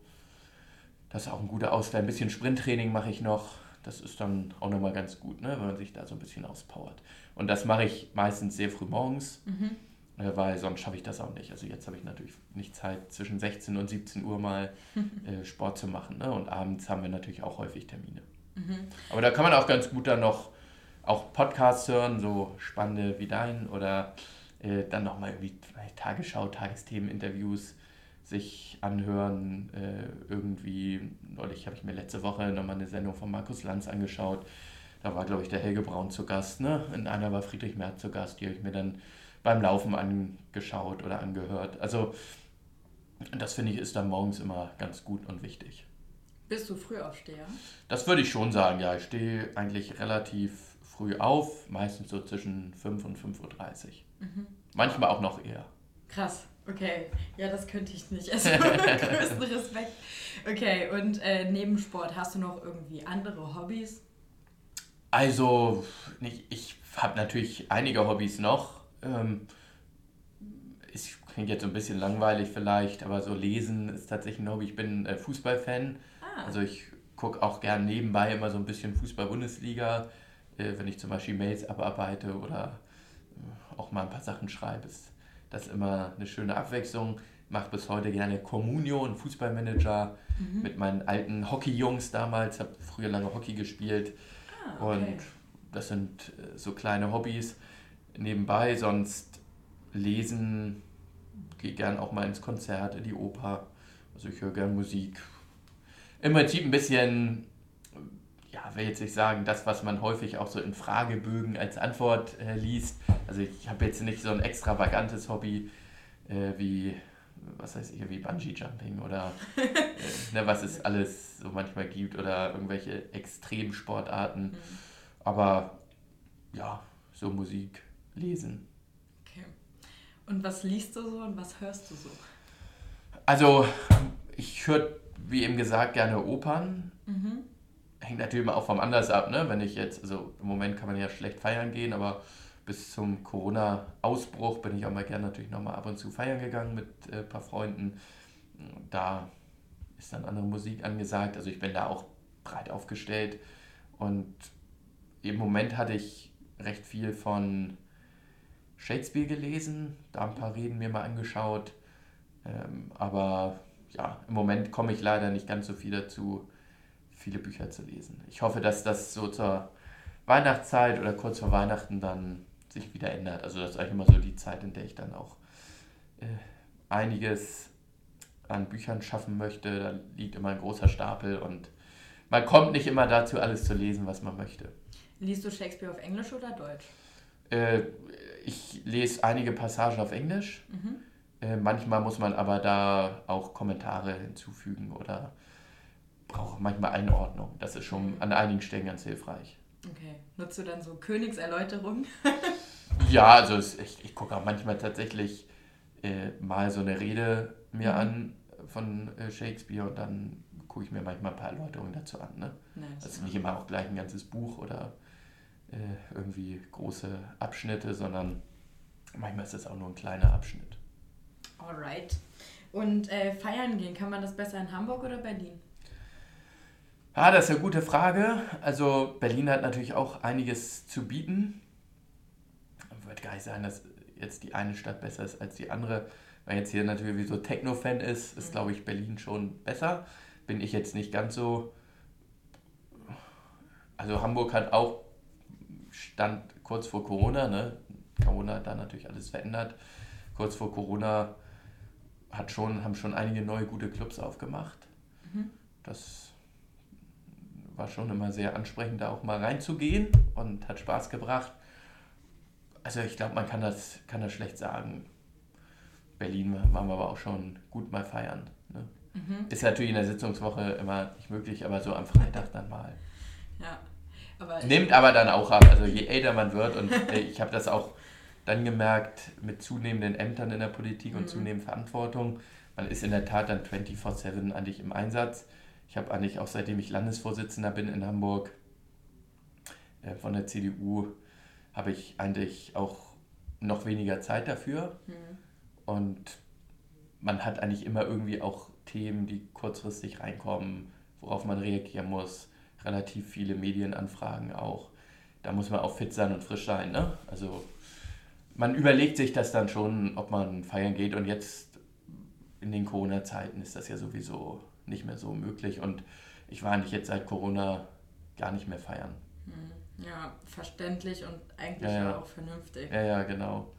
Das ist auch ein guter Ausgleich. Ein bisschen Sprinttraining mache ich noch. Das ist dann auch nochmal ganz gut, ne, wenn man sich da so ein bisschen auspowert. Und das mache ich meistens sehr früh morgens, mhm. äh, weil sonst schaffe ich das auch nicht. Also jetzt habe ich natürlich nicht Zeit, zwischen 16 und 17 Uhr mal äh, Sport zu machen. Ne? Und abends haben wir natürlich auch häufig Termine. Mhm. Aber da kann man auch ganz gut dann noch auch Podcasts hören, so spannende wie dein oder äh, dann nochmal irgendwie Tagesschau, Tagesthemen, Interviews sich anhören. Äh, irgendwie, neulich habe ich mir letzte Woche nochmal eine Sendung von Markus Lanz angeschaut. Da war, glaube ich, der Helge Braun zu Gast. Ne? In einer war Friedrich Merz zu Gast. Die habe ich mir dann beim Laufen angeschaut oder angehört. Also, das finde ich ist dann morgens immer ganz gut und wichtig. Bist du Frühaufsteher? Das würde ich schon sagen, ja. Ich stehe eigentlich relativ früh auf, meistens so zwischen 5 und 5.30 Uhr. Mhm. Manchmal auch noch eher. Krass. Okay, ja, das könnte ich nicht. Also größten Respekt. Okay, und äh, neben Sport hast du noch irgendwie andere Hobbys? Also, nicht, ich habe natürlich einige Hobbys noch. Ähm, es klingt jetzt so ein bisschen langweilig vielleicht, aber so lesen ist tatsächlich ein Hobby. Ich bin äh, Fußballfan. Ah. Also ich gucke auch gern nebenbei immer so ein bisschen Fußball-Bundesliga, wenn ich zum Beispiel Mails abarbeite oder äh, auch mal ein paar Sachen schreibe. Ist das immer eine schöne Abwechslung. Mache bis heute gerne Communio, einen Fußballmanager mhm. mit meinen alten Hockey-Jungs damals. Ich habe früher lange Hockey gespielt. Ah, okay. Und das sind äh, so kleine Hobbys nebenbei. Sonst lesen, gehe gern auch mal ins Konzert, in die Oper. Also ich höre gern Musik. Im Prinzip ein bisschen, ja, will jetzt nicht sagen, das, was man häufig auch so in Fragebögen als Antwort äh, liest. Also ich habe jetzt nicht so ein extravagantes Hobby äh, wie, was heißt ich, wie Bungee Jumping oder äh, ne, was es alles so manchmal gibt oder irgendwelche Extremsportarten. Mhm. Aber ja, so Musik, lesen. Okay. Und was liest du so und was hörst du so? Also, ich höre, wie eben gesagt, gerne Opern. Mhm. Hängt natürlich immer auch vom Anlass ab, ne? Wenn ich jetzt, also im Moment kann man ja schlecht feiern gehen, aber bis zum Corona-Ausbruch bin ich auch mal gerne natürlich nochmal ab und zu feiern gegangen mit ein äh, paar Freunden. Da ist dann andere Musik angesagt. Also ich bin da auch breit aufgestellt. Und im Moment hatte ich recht viel von Shakespeare gelesen, da ein paar Reden mir mal angeschaut. Ähm, aber ja, im Moment komme ich leider nicht ganz so viel dazu, viele Bücher zu lesen. Ich hoffe, dass das so zur Weihnachtszeit oder kurz vor Weihnachten dann sich wieder ändert. Also das ist eigentlich immer so die Zeit, in der ich dann auch äh, einiges an Büchern schaffen möchte. Da liegt immer ein großer Stapel und man kommt nicht immer dazu, alles zu lesen, was man möchte. Liest du Shakespeare auf Englisch oder Deutsch? Äh, ich lese einige Passagen auf Englisch. Mhm. Äh, manchmal muss man aber da auch Kommentare hinzufügen oder braucht manchmal Einordnung. Das ist schon an einigen Stellen ganz hilfreich. Okay. Nutzt du dann so Königserläuterung? Ja, also es, ich, ich gucke auch manchmal tatsächlich äh, mal so eine Rede mir an von äh, Shakespeare und dann gucke ich mir manchmal ein paar Erläuterungen dazu an. Ne? Nice. Also nicht immer auch gleich ein ganzes Buch oder äh, irgendwie große Abschnitte, sondern manchmal ist das auch nur ein kleiner Abschnitt. Alright. Und äh, feiern gehen, kann man das besser in Hamburg oder Berlin? Ah, das ist eine gute Frage. Also Berlin hat natürlich auch einiges zu bieten. Ich würde gar nicht sagen, dass jetzt die eine Stadt besser ist als die andere. Weil jetzt hier natürlich wie so Techno-Fan ist, ist mhm. glaube ich Berlin schon besser. Bin ich jetzt nicht ganz so. Also Hamburg hat auch Stand kurz vor Corona, ne? Corona hat da natürlich alles verändert. Kurz vor Corona hat schon, haben schon einige neue gute Clubs aufgemacht. Mhm. Das war schon immer sehr ansprechend, da auch mal reinzugehen und hat Spaß gebracht. Also ich glaube, man kann das, kann das schlecht sagen. Berlin waren wir aber auch schon gut mal feiern. Ne? Mhm. Ist natürlich in der Sitzungswoche immer nicht möglich, aber so am Freitag dann mal. Ja. Aber Nimmt aber dann auch ab. Also je älter man wird und ich habe das auch dann gemerkt mit zunehmenden Ämtern in der Politik und mhm. zunehmender Verantwortung, man ist in der Tat dann 24-7 eigentlich im Einsatz. Ich habe eigentlich auch seitdem ich Landesvorsitzender bin in Hamburg äh, von der CDU, habe ich eigentlich auch noch weniger Zeit dafür. Mhm. Und man hat eigentlich immer irgendwie auch Themen, die kurzfristig reinkommen, worauf man reagieren muss. Relativ viele Medienanfragen auch. Da muss man auch fit sein und frisch sein. Ne? Also man überlegt sich das dann schon, ob man feiern geht. Und jetzt in den Corona-Zeiten ist das ja sowieso nicht mehr so möglich. Und ich war eigentlich jetzt seit Corona gar nicht mehr feiern. Hm, ja, verständlich und eigentlich ja, ja. auch vernünftig. Ja, ja, genau.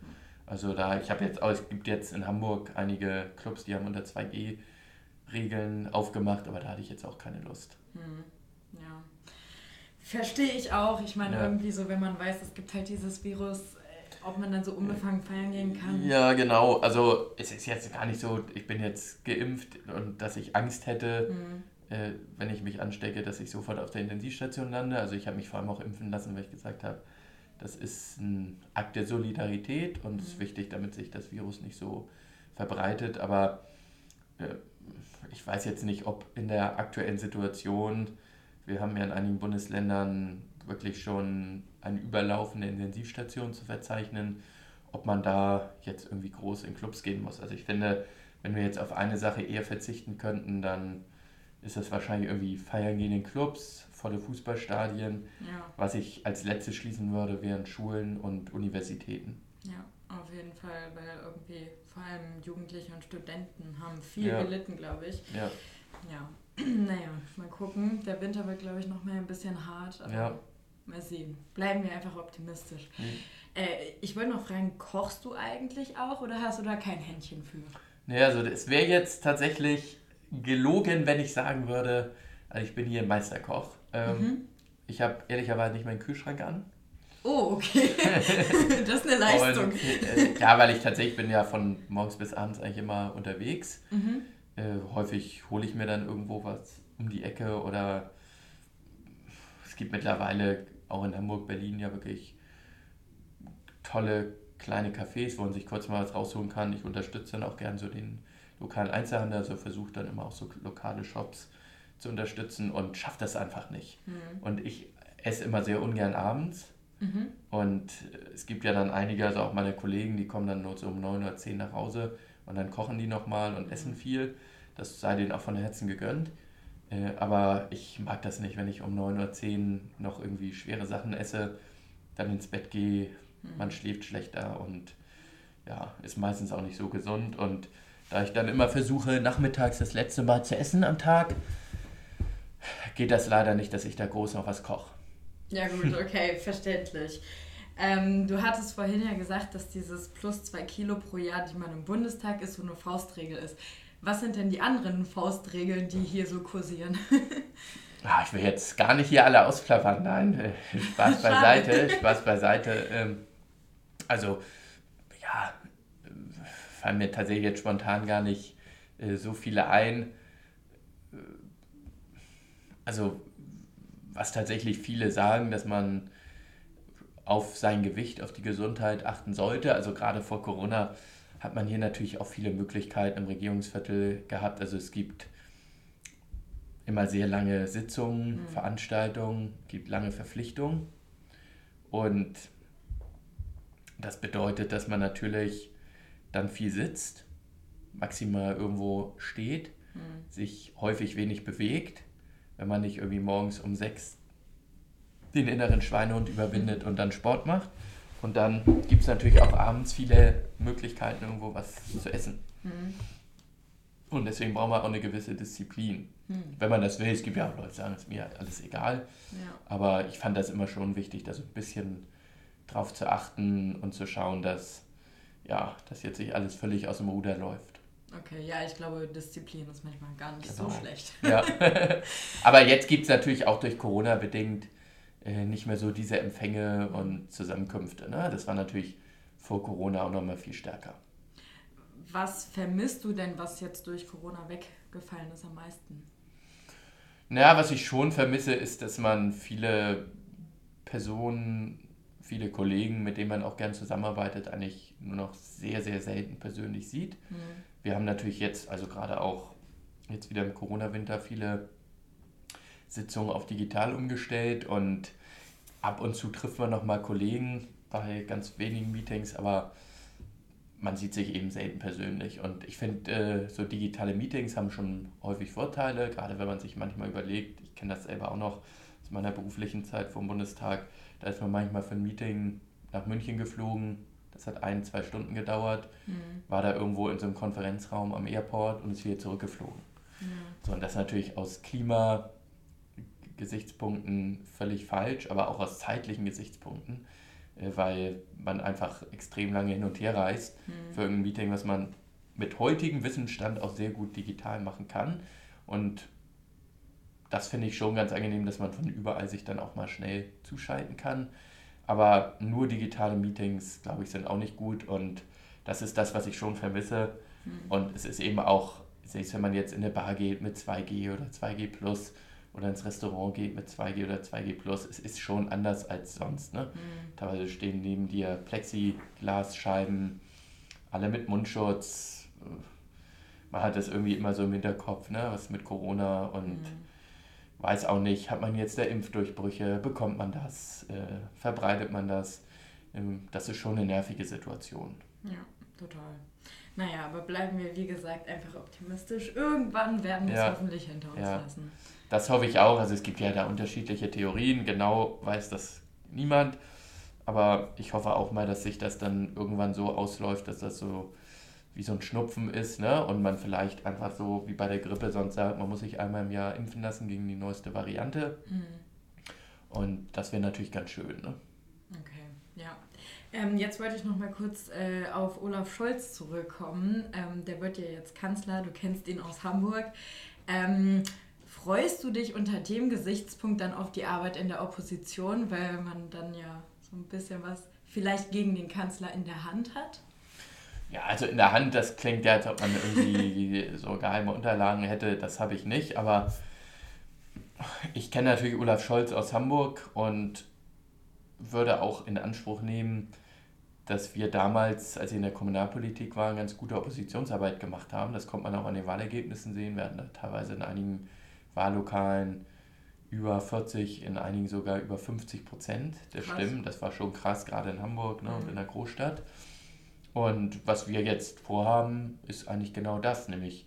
Also da, ich habe jetzt, es gibt jetzt in Hamburg einige Clubs, die haben unter 2G-Regeln aufgemacht, aber da hatte ich jetzt auch keine Lust. Hm, ja. Verstehe ich auch. Ich meine, ja. irgendwie so, wenn man weiß, es gibt halt dieses Virus, ob man dann so unbefangen feiern gehen kann. Ja, genau. Also es ist jetzt gar nicht so, ich bin jetzt geimpft und dass ich Angst hätte, mhm. äh, wenn ich mich anstecke, dass ich sofort auf der Intensivstation lande. Also ich habe mich vor allem auch impfen lassen, weil ich gesagt habe, das ist ein Akt der Solidarität und es mhm. ist wichtig, damit sich das Virus nicht so verbreitet. Aber äh, ich weiß jetzt nicht, ob in der aktuellen Situation, wir haben ja in einigen Bundesländern wirklich schon eine überlaufende Intensivstation zu verzeichnen, ob man da jetzt irgendwie groß in Clubs gehen muss. Also ich finde, wenn wir jetzt auf eine Sache eher verzichten könnten, dann ist das wahrscheinlich irgendwie feiern gehen in Clubs, volle Fußballstadien. Ja. Was ich als letztes schließen würde, wären Schulen und Universitäten. Ja, auf jeden Fall, weil irgendwie vor allem Jugendliche und Studenten haben viel ja. gelitten, glaube ich. Ja. Ja, naja, mal gucken. Der Winter wird, glaube ich, noch mal ein bisschen hart. Aber ja. Mal sehen. Bleiben wir einfach optimistisch. Mhm. Äh, ich wollte noch fragen, kochst du eigentlich auch oder hast du da kein Händchen für? Naja, also es wäre jetzt tatsächlich gelogen, wenn ich sagen würde, also ich bin hier Meisterkoch. Ähm, mhm. Ich habe ehrlicherweise nicht meinen Kühlschrank an. Oh, okay. das ist eine Leistung. Und, äh, ja, weil ich tatsächlich bin ja von morgens bis abends eigentlich immer unterwegs. Mhm. Äh, häufig hole ich mir dann irgendwo was um die Ecke oder gibt mittlerweile auch in Hamburg, Berlin ja wirklich tolle kleine Cafés, wo man sich kurz mal was rausholen kann. Ich unterstütze dann auch gern so den lokalen Einzelhandel, also versuche dann immer auch so lokale Shops zu unterstützen und schaffe das einfach nicht. Mhm. Und ich esse immer sehr ungern abends. Mhm. Und es gibt ja dann einige, also auch meine Kollegen, die kommen dann nur so um 9 oder 10 nach Hause und dann kochen die nochmal und essen viel. Das sei denen auch von Herzen gegönnt. Äh, aber ich mag das nicht, wenn ich um 9 oder 10 noch irgendwie schwere Sachen esse, dann ins Bett gehe, mhm. man schläft schlechter und ja, ist meistens auch nicht so gesund. Und da ich dann immer versuche, nachmittags das letzte Mal zu essen am Tag, geht das leider nicht, dass ich da groß noch was koche. Ja gut, okay, verständlich. Ähm, du hattest vorhin ja gesagt, dass dieses plus zwei Kilo pro Jahr, die man im Bundestag ist, so eine Faustregel ist. Was sind denn die anderen Faustregeln, die hier so kursieren? Ah, ich will jetzt gar nicht hier alle ausplappern, nein. Äh, Spaß beiseite, Spaß beiseite. Ähm, also, ja, fallen mir tatsächlich jetzt spontan gar nicht äh, so viele ein. Also, was tatsächlich viele sagen, dass man auf sein Gewicht, auf die Gesundheit achten sollte. Also gerade vor Corona hat man hier natürlich auch viele Möglichkeiten im Regierungsviertel gehabt. Also es gibt immer sehr lange Sitzungen, mhm. Veranstaltungen, gibt lange Verpflichtungen. Und das bedeutet, dass man natürlich dann viel sitzt, maximal irgendwo steht, mhm. sich häufig wenig bewegt, wenn man nicht irgendwie morgens um sechs den inneren Schweinehund überwindet und dann Sport macht. Und dann gibt es natürlich auch abends viele Möglichkeiten, irgendwo was zu essen. Mhm. Und deswegen braucht man auch eine gewisse Disziplin. Mhm. Wenn man das will, es gibt ja auch Leute, die sagen, es ist mir alles egal. Ja. Aber ich fand das immer schon wichtig, da so ein bisschen drauf zu achten und zu schauen, dass ja, das jetzt nicht alles völlig aus dem Ruder läuft. Okay, ja, ich glaube, Disziplin ist manchmal gar nicht genau. so schlecht. Ja. Aber jetzt gibt es natürlich auch durch Corona bedingt äh, nicht mehr so diese Empfänge und Zusammenkünfte. Ne? Das war natürlich vor Corona auch nochmal viel stärker. Was vermisst du denn, was jetzt durch Corona weggefallen ist am meisten? Naja, was ich schon vermisse, ist, dass man viele Personen, viele Kollegen, mit denen man auch gern zusammenarbeitet, eigentlich nur noch sehr, sehr selten persönlich sieht. Mhm. Wir haben natürlich jetzt, also gerade auch jetzt wieder im Corona-Winter, viele Sitzungen auf digital umgestellt und ab und zu trifft man nochmal Kollegen bei ganz wenigen Meetings, aber man sieht sich eben selten persönlich. Und ich finde, äh, so digitale Meetings haben schon häufig Vorteile, gerade wenn man sich manchmal überlegt, ich kenne das selber auch noch aus meiner beruflichen Zeit vom Bundestag, da ist man manchmal für ein Meeting nach München geflogen, das hat ein, zwei Stunden gedauert, mhm. war da irgendwo in so einem Konferenzraum am Airport und ist wieder zurückgeflogen. Mhm. So, und das natürlich aus Klima, Gesichtspunkten völlig falsch, aber auch aus zeitlichen Gesichtspunkten, äh, weil man einfach extrem lange hin und her reist mhm. für irgendein Meeting, was man mit heutigem Wissensstand auch sehr gut digital machen kann. Und das finde ich schon ganz angenehm, dass man von überall sich dann auch mal schnell zuschalten kann. Aber nur digitale Meetings, glaube ich, sind auch nicht gut und das ist das, was ich schon vermisse. Mhm. Und es ist eben auch, selbst wenn man jetzt in eine Bar geht mit 2G oder 2G Plus, oder ins Restaurant geht mit 2G oder 2G Plus, es ist schon anders als sonst. Ne? Mhm. Teilweise stehen neben dir Plexiglasscheiben, alle mit Mundschutz. Man hat das irgendwie immer so im Hinterkopf, ne? was mit Corona und mhm. weiß auch nicht, hat man jetzt der Impfdurchbrüche, bekommt man das, äh, verbreitet man das. Ähm, das ist schon eine nervige Situation. Ja, total. Naja, aber bleiben wir, wie gesagt, einfach optimistisch. Irgendwann werden wir es ja. hoffentlich hinter uns ja. lassen. Das hoffe ich auch. Also es gibt ja da unterschiedliche Theorien. Genau weiß das niemand. Aber ich hoffe auch mal, dass sich das dann irgendwann so ausläuft, dass das so wie so ein Schnupfen ist, ne? Und man vielleicht einfach so wie bei der Grippe sonst sagt, man muss sich einmal im Jahr impfen lassen gegen die neueste Variante. Mhm. Und das wäre natürlich ganz schön, ne? Okay, ja. Ähm, jetzt wollte ich noch mal kurz äh, auf Olaf Scholz zurückkommen. Ähm, der wird ja jetzt Kanzler, du kennst ihn aus Hamburg. Ähm, Freust du dich unter dem Gesichtspunkt dann auf die Arbeit in der Opposition, weil man dann ja so ein bisschen was vielleicht gegen den Kanzler in der Hand hat? Ja, also in der Hand, das klingt ja, als ob man irgendwie so geheime Unterlagen hätte. Das habe ich nicht, aber ich kenne natürlich Olaf Scholz aus Hamburg und würde auch in Anspruch nehmen, dass wir damals, als ich in der Kommunalpolitik waren, ganz gute Oppositionsarbeit gemacht haben. Das konnte man auch an den Wahlergebnissen sehen. Wir hatten da teilweise in einigen Wahllokalen über 40, in einigen sogar über 50 Prozent der krass. Stimmen. Das war schon krass, gerade in Hamburg ne, mhm. und in der Großstadt. Und was wir jetzt vorhaben, ist eigentlich genau das, nämlich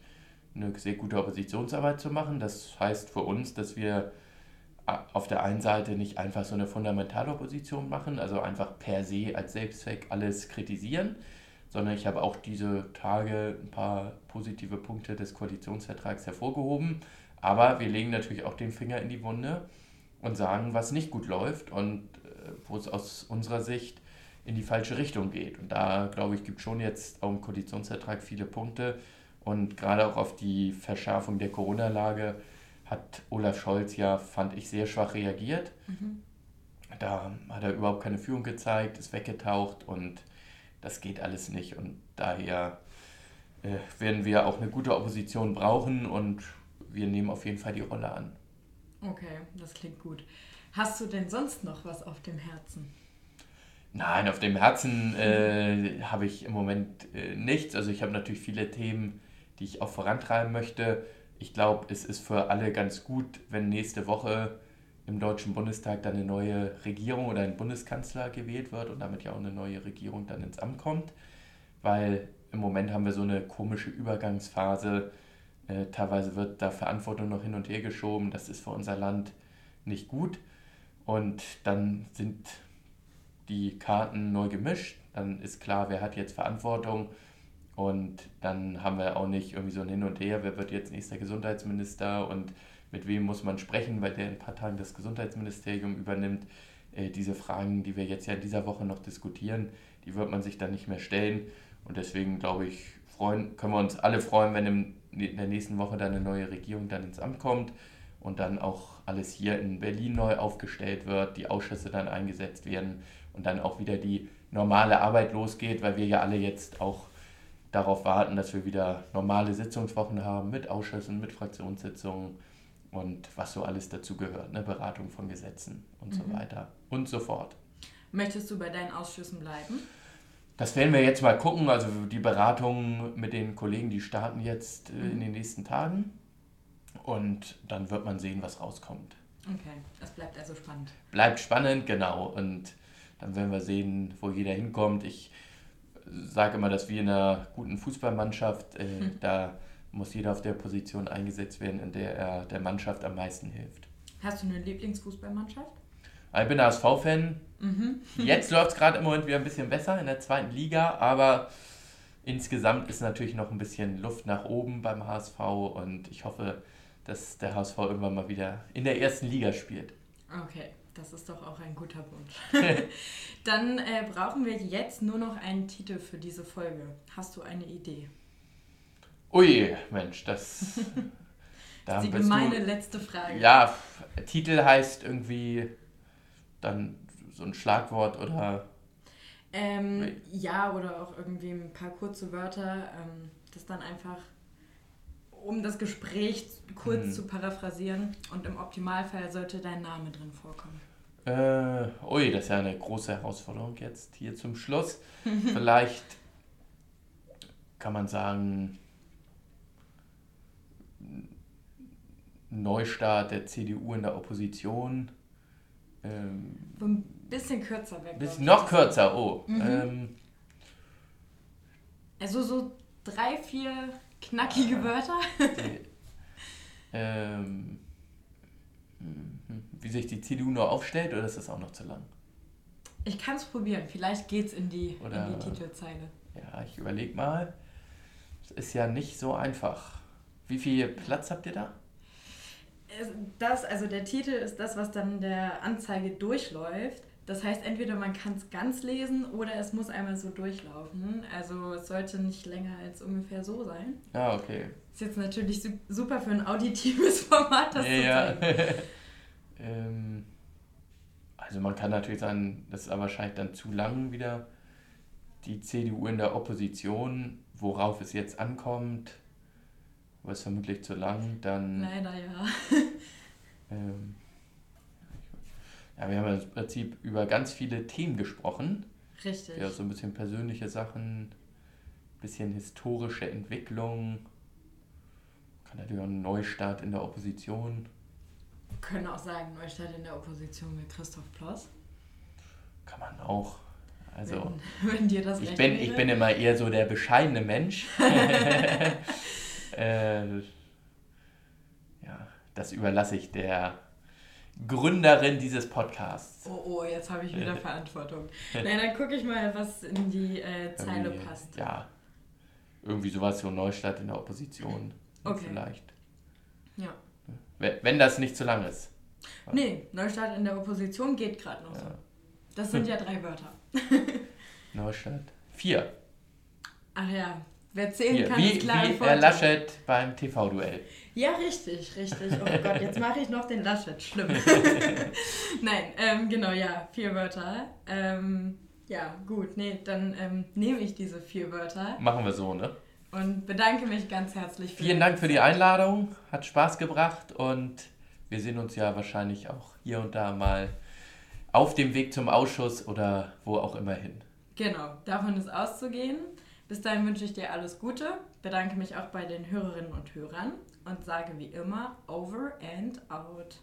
eine sehr gute Oppositionsarbeit zu machen. Das heißt für uns, dass wir auf der einen Seite nicht einfach so eine Fundamentalopposition machen, also einfach per se als Selbstzweck alles kritisieren, sondern ich habe auch diese Tage ein paar positive Punkte des Koalitionsvertrags hervorgehoben aber wir legen natürlich auch den Finger in die Wunde und sagen, was nicht gut läuft und äh, wo es aus unserer Sicht in die falsche Richtung geht. Und da, glaube ich, gibt es schon jetzt auch im Koalitionsvertrag viele Punkte. Und gerade auch auf die Verschärfung der Corona-Lage hat Olaf Scholz ja, fand ich, sehr schwach reagiert. Mhm. Da hat er überhaupt keine Führung gezeigt, ist weggetaucht und das geht alles nicht. Und daher äh, werden wir auch eine gute Opposition brauchen und wir nehmen auf jeden Fall die Rolle an. Okay, das klingt gut. Hast du denn sonst noch was auf dem Herzen? Nein, auf dem Herzen äh, habe ich im Moment äh, nichts. Also ich habe natürlich viele Themen, die ich auch vorantreiben möchte. Ich glaube, es ist für alle ganz gut, wenn nächste Woche im Deutschen Bundestag dann eine neue Regierung oder ein Bundeskanzler gewählt wird und damit ja auch eine neue Regierung dann ins Amt kommt, weil im Moment haben wir so eine komische Übergangsphase. Äh, teilweise wird da Verantwortung noch hin und her geschoben. Das ist für unser Land nicht gut. Und dann sind die Karten neu gemischt. Dann ist klar, wer hat jetzt Verantwortung. Und dann haben wir auch nicht irgendwie so ein Hin und Her, wer wird jetzt nächster Gesundheitsminister und mit wem muss man sprechen, weil der in ein paar Tagen das Gesundheitsministerium übernimmt. Äh, diese Fragen, die wir jetzt ja in dieser Woche noch diskutieren, die wird man sich dann nicht mehr stellen. Und deswegen glaube ich, freuen, können wir uns alle freuen, wenn im, in der nächsten Woche dann eine neue Regierung dann ins Amt kommt und dann auch alles hier in Berlin neu aufgestellt wird, die Ausschüsse dann eingesetzt werden und dann auch wieder die normale Arbeit losgeht, weil wir ja alle jetzt auch darauf warten, dass wir wieder normale Sitzungswochen haben mit Ausschüssen, mit Fraktionssitzungen und was so alles dazu gehört, ne? Beratung von Gesetzen und mhm. so weiter und so fort. Möchtest du bei deinen Ausschüssen bleiben? Das werden wir jetzt mal gucken. Also die Beratungen mit den Kollegen, die starten jetzt äh, in mhm. den nächsten Tagen. Und dann wird man sehen, was rauskommt. Okay, das bleibt also spannend. Bleibt spannend, genau. Und dann werden wir sehen, wo jeder hinkommt. Ich sage immer, dass wir in einer guten Fußballmannschaft, äh, hm. da muss jeder auf der Position eingesetzt werden, in der er der Mannschaft am meisten hilft. Hast du eine Lieblingsfußballmannschaft? Ich bin ASV-Fan. Mhm. Jetzt läuft es gerade im Moment wieder ein bisschen besser in der zweiten Liga, aber insgesamt ist natürlich noch ein bisschen Luft nach oben beim HSV und ich hoffe, dass der HSV irgendwann mal wieder in der ersten Liga spielt. Okay, das ist doch auch ein guter Wunsch. Dann äh, brauchen wir jetzt nur noch einen Titel für diese Folge. Hast du eine Idee? Ui, Mensch, das. da das ist die gemeine du, letzte Frage. Ja, Titel heißt irgendwie dann so ein Schlagwort oder. Ähm, ja, oder auch irgendwie ein paar kurze Wörter, ähm, das dann einfach um das Gespräch kurz hm. zu paraphrasieren und im Optimalfall sollte dein Name drin vorkommen. Äh, ui, das ist ja eine große Herausforderung jetzt hier zum Schluss. Vielleicht kann man sagen, Neustart der CDU in der Opposition. Ähm, ein bisschen kürzer weg. Bisschen noch kürzer, oh. Mhm. Ähm, also so drei, vier Knackige Wörter? ähm, wie sich die CDU nur aufstellt oder ist das auch noch zu lang? Ich kann es probieren. Vielleicht geht es in die, in die Titelzeile. Ja, ich überlege mal. Es ist ja nicht so einfach. Wie viel Platz habt ihr da? Das, also der Titel ist das, was dann der Anzeige durchläuft. Das heißt, entweder man kann es ganz lesen oder es muss einmal so durchlaufen. Also es sollte nicht länger als ungefähr so sein. Ah, okay. Ist jetzt natürlich super für ein auditives Format, das ja, zu. Ja. ähm, also man kann natürlich sagen, das ist aber wahrscheinlich dann zu lang wieder. Die CDU in der Opposition, worauf es jetzt ankommt, aber ist vermutlich zu lang, dann... Leider ja. ähm, ja, wir haben im Prinzip über ganz viele Themen gesprochen. Richtig. Ja, so ein bisschen persönliche Sachen, bisschen historische Entwicklung. Kann natürlich auch ein Neustart in der Opposition. Wir können auch sagen, Neustart in der Opposition mit Christoph Ploss. Kann man auch. Also, wenn, wenn dir das ich bin, ich bin immer eher so der bescheidene Mensch. äh, ja, das überlasse ich der Gründerin dieses Podcasts. Oh, oh, jetzt habe ich wieder Verantwortung. Nein, dann gucke ich mal, was in die äh, Zeile irgendwie, passt. Ja, irgendwie sowas so Neustadt in der Opposition. Okay. Vielleicht. Ja. Wenn das nicht zu lang ist. Nee, Neustadt in der Opposition geht gerade noch ja. so. Das sind ja drei Wörter. Neustadt. Vier. Ach ja, wer zählen kann, wie, ist klar. Wie Herr Laschet beim TV-Duell. Ja, richtig, richtig. Oh Gott, jetzt mache ich noch den Laschet. Schlimm. Nein, ähm, genau, ja, vier Wörter. Ähm, ja, gut, nee, dann ähm, nehme ich diese vier Wörter. Machen wir so, ne? Und bedanke mich ganz herzlich. Für Vielen Dank für die Einladung, hat Spaß gebracht und wir sehen uns ja wahrscheinlich auch hier und da mal auf dem Weg zum Ausschuss oder wo auch immer hin. Genau, davon ist auszugehen. Bis dahin wünsche ich dir alles Gute, bedanke mich auch bei den Hörerinnen und Hörern und sage wie immer over and out.